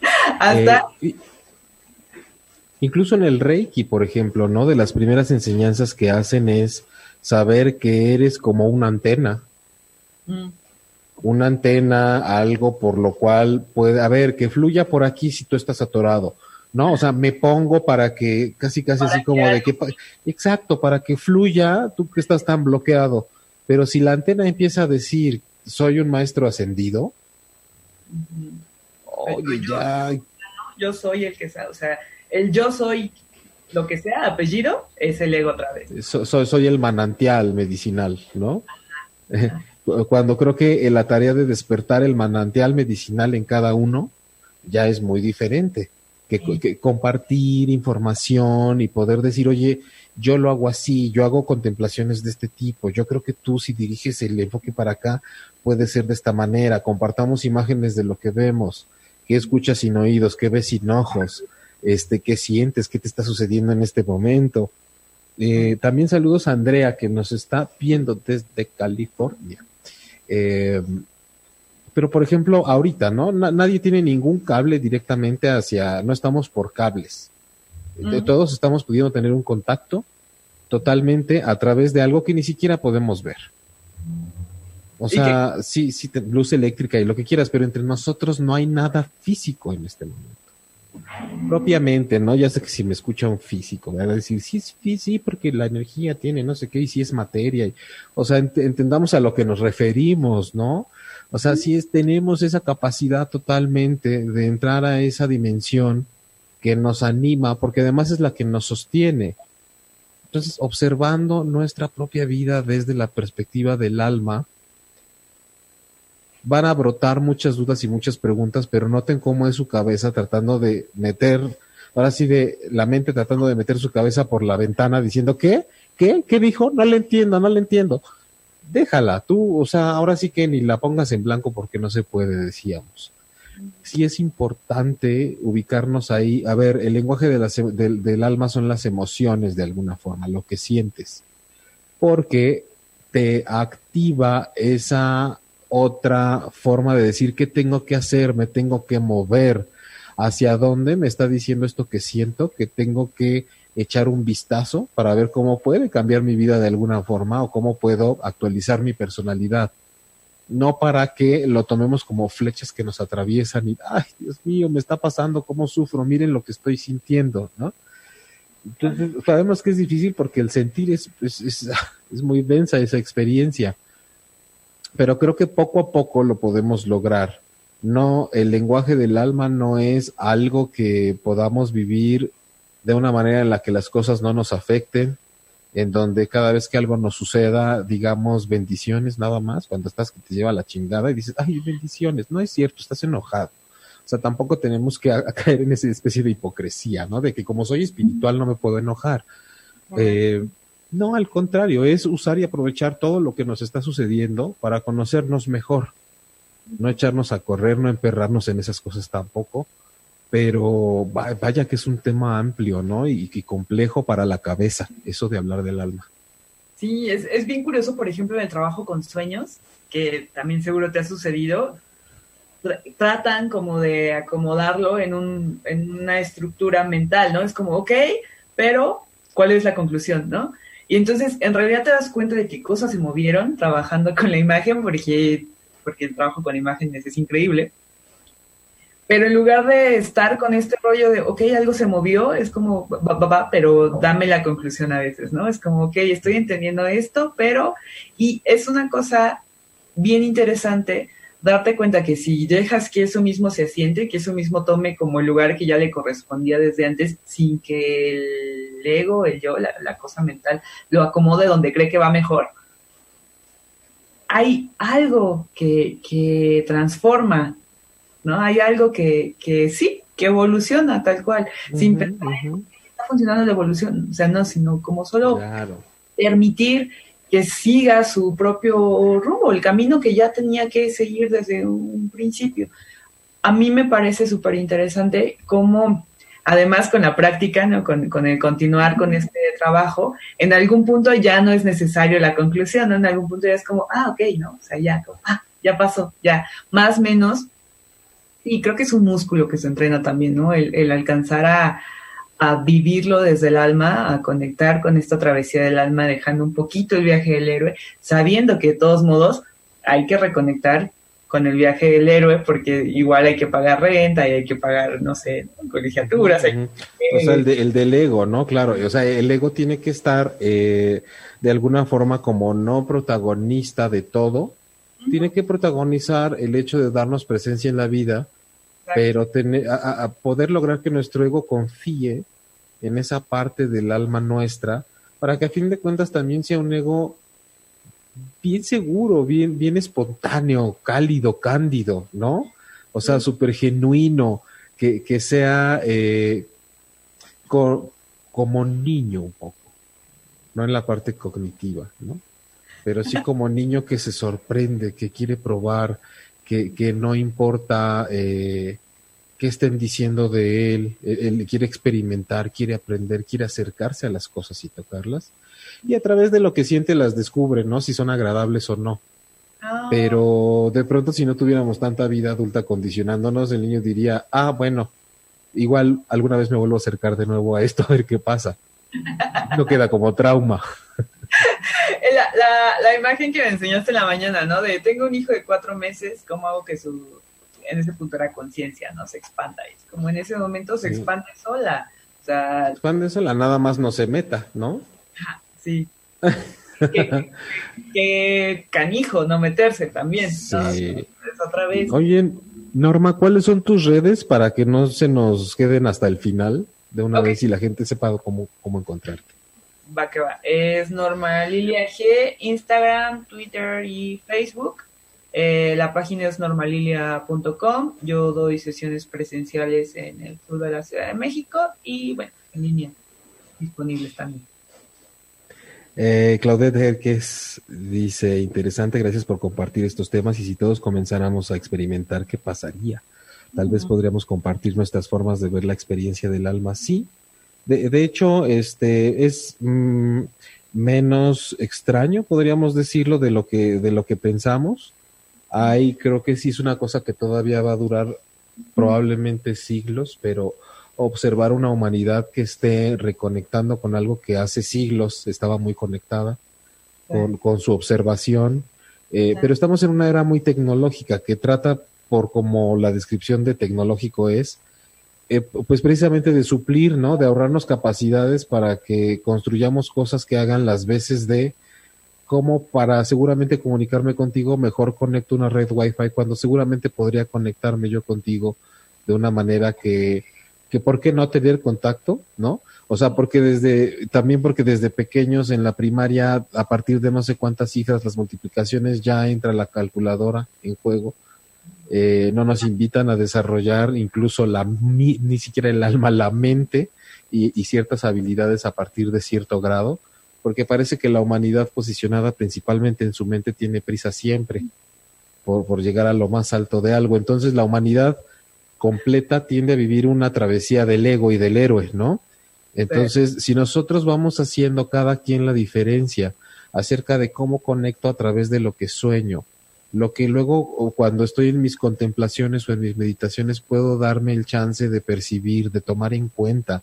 Hasta... Eh, incluso en el Reiki, por ejemplo, ¿no? De las primeras enseñanzas que hacen es saber que eres como una antena. Mm. Una antena, algo por lo cual puede, a ver, que fluya por aquí si tú estás atorado. ¿no? O sea, me pongo para que, casi, casi así como de que, exacto, para que fluya tú que estás tan bloqueado. Pero si la antena empieza a decir soy un maestro ascendido. Oye, ya. Yo soy el que sea, o sea, el yo soy lo que sea, apellido, es el ego otra vez. soy, soy el manantial medicinal, ¿no? Cuando creo que la tarea de despertar el manantial medicinal en cada uno ya es muy diferente. que, compartir información y poder decir, oye, yo lo hago así, yo hago contemplaciones de este tipo, yo creo que tú si diriges el enfoque para acá puede ser de esta manera, compartamos imágenes de lo que vemos, qué escuchas sin oídos, qué ves sin ojos, este, qué sientes, qué te está sucediendo en este momento. Eh, también saludos a Andrea que nos está viendo desde California. Eh, pero por ejemplo, ahorita, ¿no? nadie tiene ningún cable directamente hacia, no estamos por cables todos estamos pudiendo tener un contacto totalmente a través de algo que ni siquiera podemos ver. O sea, sí, sí, luz eléctrica y lo que quieras, pero entre nosotros no hay nada físico en este momento. Propiamente, ¿no? Ya sé que si me escucha un físico, me va a decir, sí, sí, sí, porque la energía tiene no sé qué y si es materia. Y, o sea, entendamos a lo que nos referimos, ¿no? O sea, si es, tenemos esa capacidad totalmente de entrar a esa dimensión que nos anima, porque además es la que nos sostiene. Entonces, observando nuestra propia vida desde la perspectiva del alma, van a brotar muchas dudas y muchas preguntas, pero noten cómo es su cabeza tratando de meter, ahora sí de la mente tratando de meter su cabeza por la ventana diciendo, ¿qué? ¿Qué? ¿Qué dijo? No le entiendo, no le entiendo. Déjala, tú, o sea, ahora sí que ni la pongas en blanco porque no se puede, decíamos sí es importante ubicarnos ahí. A ver, el lenguaje del, alma son las emociones de alguna forma, lo que sientes, porque te activa esa otra forma de decir qué tengo que hacer, me tengo que mover, hacia dónde me está diciendo esto que siento, que tengo que echar un vistazo para ver cómo puede cambiar mi vida de alguna forma o cómo puedo actualizar mi personalidad no para que lo tomemos como flechas que nos atraviesan y, ay, Dios mío, me está pasando, cómo sufro, miren lo que estoy sintiendo, ¿no? Entonces, sabemos que es difícil porque el sentir es, es, es, muy densa esa experiencia, pero creo que poco a poco lo podemos lograr. No, el lenguaje del alma no es algo que podamos vivir de una manera en la que las cosas no nos afecten, en donde cada vez que algo nos suceda, digamos bendiciones nada más, cuando estás que te lleva la chingada y dices, ay, bendiciones, no es cierto, estás enojado. O sea, tampoco tenemos que caer en esa especie de hipocresía, ¿no? De que como soy espiritual no me puedo enojar. Eh, no, al contrario, es usar y aprovechar todo lo que nos está sucediendo para conocernos mejor. No echarnos a correr, no emperrarnos en esas cosas tampoco, pero vaya que es un tema amplio, ¿no? Y, y, complejo para la cabeza, eso de hablar del alma. Sí, es, es bien curioso, por ejemplo, en el trabajo con sueños, que también seguro te ha sucedido. tratan como de acomodarlo en, un, en una estructura mental, ¿no? Es como, ok, pero ¿cuál es la conclusión, no? Y entonces, en realidad te das cuenta de qué cosas se movieron trabajando con la imagen, porque, porque el trabajo con imágenes es increíble. Pero en lugar de estar con este rollo de, ok, algo se movió, es como, va, va, va, pero dame la conclusión a veces, ¿no? Es como, ok, estoy entendiendo esto, pero, y es una cosa bien interesante darte cuenta que si dejas que eso mismo se asiente, que eso mismo tome como el lugar que ya le correspondía desde antes, sin que el ego, el yo, la, la cosa mental, lo acomode donde cree que va mejor, hay algo que, que transforma ¿no? Hay algo que, que sí, que evoluciona tal cual, sin pensar está funcionando la evolución, o sea, no, sino como solo permitir que siga su propio rumbo, el camino que ya tenía que seguir desde un principio. A mí me parece súper interesante cómo, además con la práctica, ¿no? Con, con, el continuar con este trabajo, en algún punto ya no es necesario la conclusión, ¿no? En algún punto ya es como, ah, ok, ¿no? O sea, ya, ah, ya pasó, ya, más o menos y creo que es un músculo que se entrena también, ¿no? El, alcanzar a, vivirlo desde el alma, a conectar con esta travesía del alma, dejando un poquito el viaje del héroe, sabiendo que de todos modos hay que reconectar con el viaje del héroe porque igual hay que pagar renta y hay que pagar, no sé, colegiaturas. O sea, el, el, del ego, ¿no? Claro, o sea, el ego tiene que estar eh, de alguna forma como no protagonista de todo, tiene que protagonizar el hecho de darnos presencia en la vida, pero tener, a, poder lograr que nuestro ego confíe en esa parte del alma nuestra, para que a fin de cuentas también sea un ego bien seguro, bien, bien espontáneo, cálido, cándido, ¿no? O sea, súper genuino, que, que sea eh, como niño un poco, no en la parte cognitiva, ¿no? pero sí como niño que se sorprende, que quiere probar, que, que no importa eh, qué estén diciendo de él, él, quiere experimentar, quiere aprender, quiere acercarse a las cosas y tocarlas. Y a través de lo que siente las descubre, ¿no? Si son agradables o no. Ah. Pero de pronto si no tuviéramos tanta vida adulta condicionándonos, el niño diría, ah, bueno, igual alguna vez me vuelvo a acercar de nuevo a esto a ver qué pasa. No queda como trauma. La, la, imagen que me enseñaste en la mañana, ¿no? De tengo un hijo de cuatro meses, ¿cómo hago que su, en ese punto era conciencia, ¿no? Se expanda. Es como en ese momento se expande sola. O sea, expande sola, nada más no se meta, ¿no? sí. que, canijo no meterse también. Sí. otra vez. Oye, Norma, ¿cuáles son tus redes para que no se nos queden hasta el final de una vez y la gente sepa cómo, cómo encontrarte? Va que va. Es Norma Lilia G, Instagram, Twitter y Facebook. Eh, la página es normalilia.com. Yo doy sesiones presenciales en el sur de la Ciudad de México y, bueno, en línea disponibles también. Eh, Claudette Herques dice, interesante, gracias por compartir estos temas y si todos comenzáramos a experimentar, ¿qué pasaría? Tal vez podríamos compartir nuestras formas de ver la experiencia del alma. Sí, de, hecho, este es mm, menos extraño, podríamos decirlo, de lo que de lo que pensamos. Ahí creo que sí es una cosa que todavía va a durar probablemente siglos, pero observar una humanidad que esté reconectando con algo que hace siglos estaba muy conectada con, con su observación. Eh, pero estamos en una era muy tecnológica que trata, por como la descripción de tecnológico es, eh, pues precisamente de suplir, ¿no? De ahorrarnos capacidades para que construyamos cosas que hagan las veces de como para seguramente comunicarme contigo, mejor conecto una red Wi-Fi cuando seguramente podría conectarme yo contigo de una manera que, que ¿por qué no tener contacto? ¿No? O sea, porque desde, también porque desde pequeños en la primaria, a partir de no sé cuántas cifras, las multiplicaciones, ya entra la calculadora en juego eh, no nos invitan a desarrollar incluso la, ni, siquiera el alma, la mente y, ciertas habilidades a partir de cierto grado, porque parece que la humanidad posicionada principalmente en su mente tiene prisa siempre por, por llegar a lo más alto de algo. Entonces la humanidad completa tiende a vivir una travesía del ego y del héroe, ¿no? Entonces, si nosotros vamos haciendo cada quien la diferencia acerca de cómo conecto a través de lo que sueño, lo que luego cuando estoy en mis contemplaciones o en mis meditaciones puedo darme el chance de percibir, de tomar en cuenta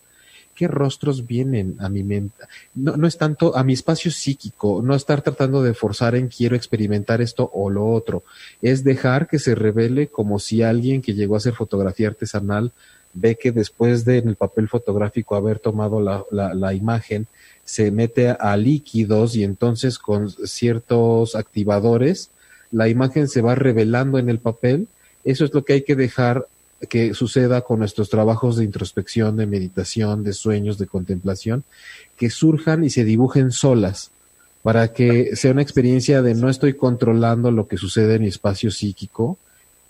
qué rostros vienen a mi mente. No, no es tanto a mi espacio psíquico, no estar tratando de forzar en quiero experimentar esto o lo otro, es dejar que se revele como si alguien que llegó a hacer fotografía artesanal ve que después de en el papel fotográfico haber tomado la, la, la imagen, se mete a líquidos y entonces con ciertos activadores la imagen se va revelando en el papel. Eso es lo que hay que dejar que suceda con nuestros trabajos de introspección, de meditación, de sueños, de contemplación, que surjan y se dibujen solas, para que sea una experiencia de no estoy controlando lo que sucede en mi espacio psíquico,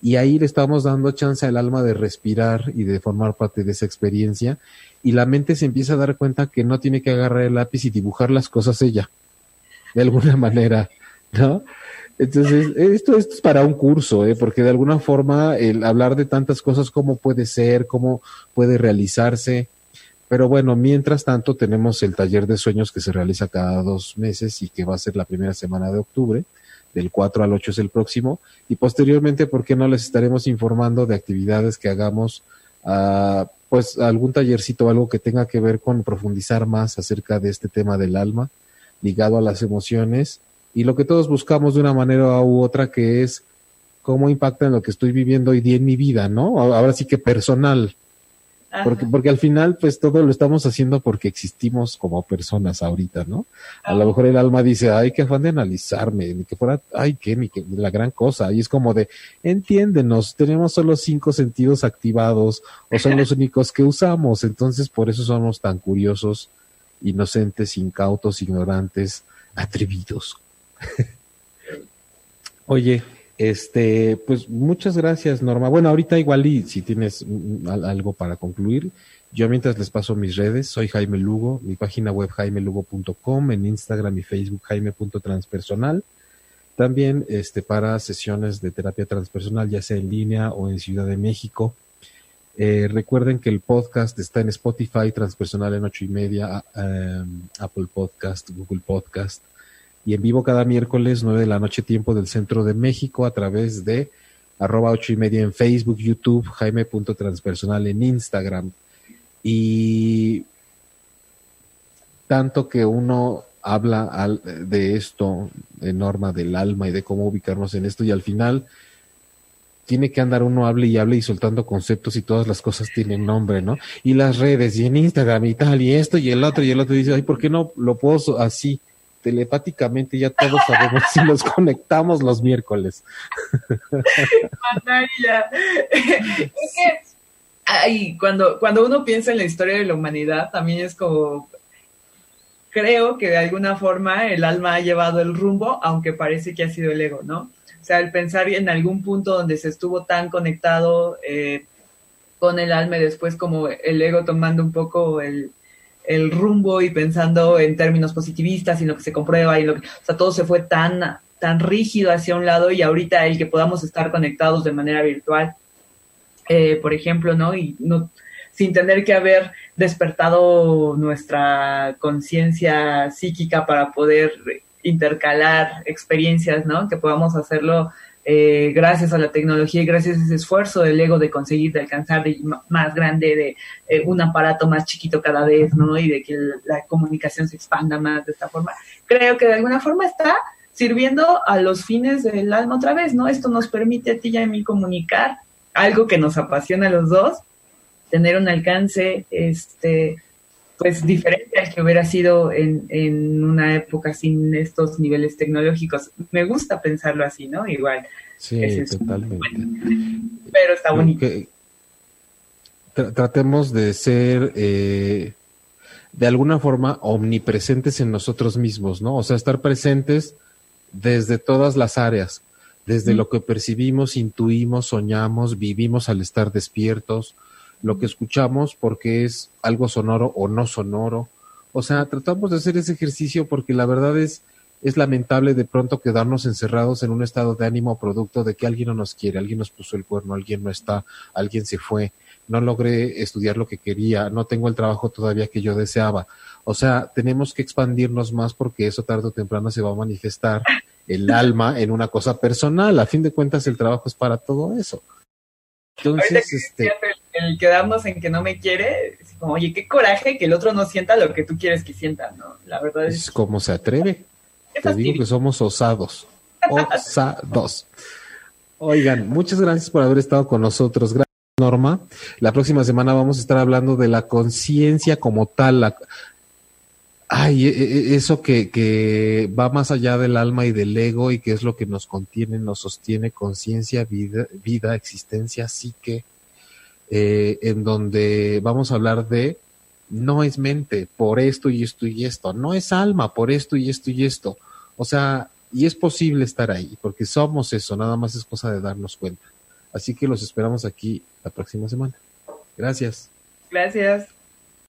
y ahí le estamos dando chance al alma de respirar y de formar parte de esa experiencia, y la mente se empieza a dar cuenta que no tiene que agarrar el lápiz y dibujar las cosas ella, de alguna manera, ¿no? Entonces, esto, esto es para un curso, ¿eh? porque de alguna forma el hablar de tantas cosas, cómo puede ser, cómo puede realizarse. Pero bueno, mientras tanto tenemos el taller de sueños que se realiza cada dos meses y que va a ser la primera semana de octubre, del 4 al 8 es el próximo, y posteriormente, ¿por qué no les estaremos informando de actividades que hagamos, uh, pues algún tallercito algo que tenga que ver con profundizar más acerca de este tema del alma, ligado a las emociones y lo que todos buscamos de una manera u otra que es cómo impacta en lo que estoy viviendo hoy día en mi vida, ¿no? Ahora sí que personal. Porque, porque al final, pues todo lo estamos haciendo porque existimos como personas ahorita, ¿no? A lo mejor el alma dice, ay, qué afán de analizarme, ni que fuera, ay, qué, ni que la gran cosa. Y es como de, entiéndenos, tenemos solo cinco sentidos activados o son los únicos que usamos. Entonces, por eso somos tan curiosos, inocentes, incautos, ignorantes, atrevidos. Oye, este, pues muchas gracias, Norma. Bueno, ahorita igual y si tienes algo para concluir, yo mientras les paso mis redes, soy Jaime Lugo, mi página web jaimelugo.com, en Instagram y Facebook jaime.transpersonal. También este, para sesiones de terapia transpersonal, ya sea en línea o en Ciudad de México. Eh, recuerden que el podcast está en Spotify, transpersonal en ocho y media, um, Apple Podcast, Google Podcast, y en vivo cada miércoles, nueve de la noche, tiempo del centro de México, a través de arroba ocho y media en Facebook, YouTube, jaime.transpersonal en Instagram. Y tanto que uno habla al, de esto, de norma del alma y de cómo ubicarnos en esto, y al final tiene que andar uno hable y hable y soltando conceptos y todas las cosas tienen nombre, ¿no? Y las redes y en Instagram y tal, y esto y el otro, y el otro dice, ay, ¿por qué no lo puedo así? Telepáticamente ya todos sabemos si nos conectamos los miércoles. es que ay, cuando, cuando uno piensa en la historia de la humanidad, también es como creo que de alguna forma el alma ha llevado el rumbo, aunque parece que ha sido el ego, ¿no? O sea, el pensar en algún punto donde se estuvo tan conectado eh, con el alma y después como el ego tomando un poco el, el rumbo y pensando en términos positivistas y lo que se comprueba y lo que, o sea, todo se fue tan, tan rígido hacia un lado y ahorita el que podamos estar conectados de manera virtual, eh, por ejemplo, ¿no? Y no, sin tener que haber despertado nuestra conciencia psíquica para poder intercalar experiencias, ¿no? Que podamos hacerlo eh, gracias a la tecnología y gracias a ese esfuerzo del ego de conseguir, de alcanzar de, más grande, de eh, un aparato más chiquito cada vez, ¿no? Y de que la comunicación se expanda más de esta forma. Creo que de alguna forma está sirviendo a los fines del alma otra vez, ¿no? Esto nos permite a ti y a mí comunicar algo que nos apasiona a los dos, tener un alcance, este, pues diferente al que hubiera sido en, en una época sin estos niveles tecnológicos. Me gusta pensarlo así, ¿no? Igual. Sí, totalmente. Pero está bonito. tratemos de ser eh, de alguna forma omnipresentes en nosotros mismos, ¿no? O sea, estar presentes desde todas las áreas, desde lo que percibimos, intuimos, soñamos, vivimos al estar despiertos, lo que escuchamos porque es algo sonoro o no sonoro. O sea, tratamos de hacer ese ejercicio porque la verdad es, es lamentable de pronto quedarnos encerrados en un estado de ánimo producto de que alguien no nos quiere, alguien nos puso el cuerno, alguien no está, alguien se fue, no logré estudiar lo que quería, no tengo el trabajo todavía que yo deseaba. O sea, tenemos que expandirnos más porque eso tarde o temprano se va a manifestar el alma en una cosa personal. A fin de cuentas, el trabajo es para todo eso. Entonces, este... El, quedarnos en que no me quiere, es como, oye, qué coraje que el otro no sienta lo que tú quieres que sienta, ¿no? La verdad es... Es como se atreve. Te digo que somos osados. Osados. Oigan, muchas gracias por haber estado con nosotros. Gracias, Norma. La próxima semana vamos a estar hablando de la conciencia como tal, la, Ay, e, e, eso que, que va más allá del alma y del ego y que es lo que nos contiene, nos sostiene conciencia, vida, vida, existencia, psique, eh, en donde vamos a hablar de no es mente por esto y esto y esto, no es alma por esto y esto y esto. O sea, y es posible estar ahí, porque somos eso, nada más es cosa de darnos cuenta. Así que los esperamos aquí la próxima semana. Gracias. Gracias.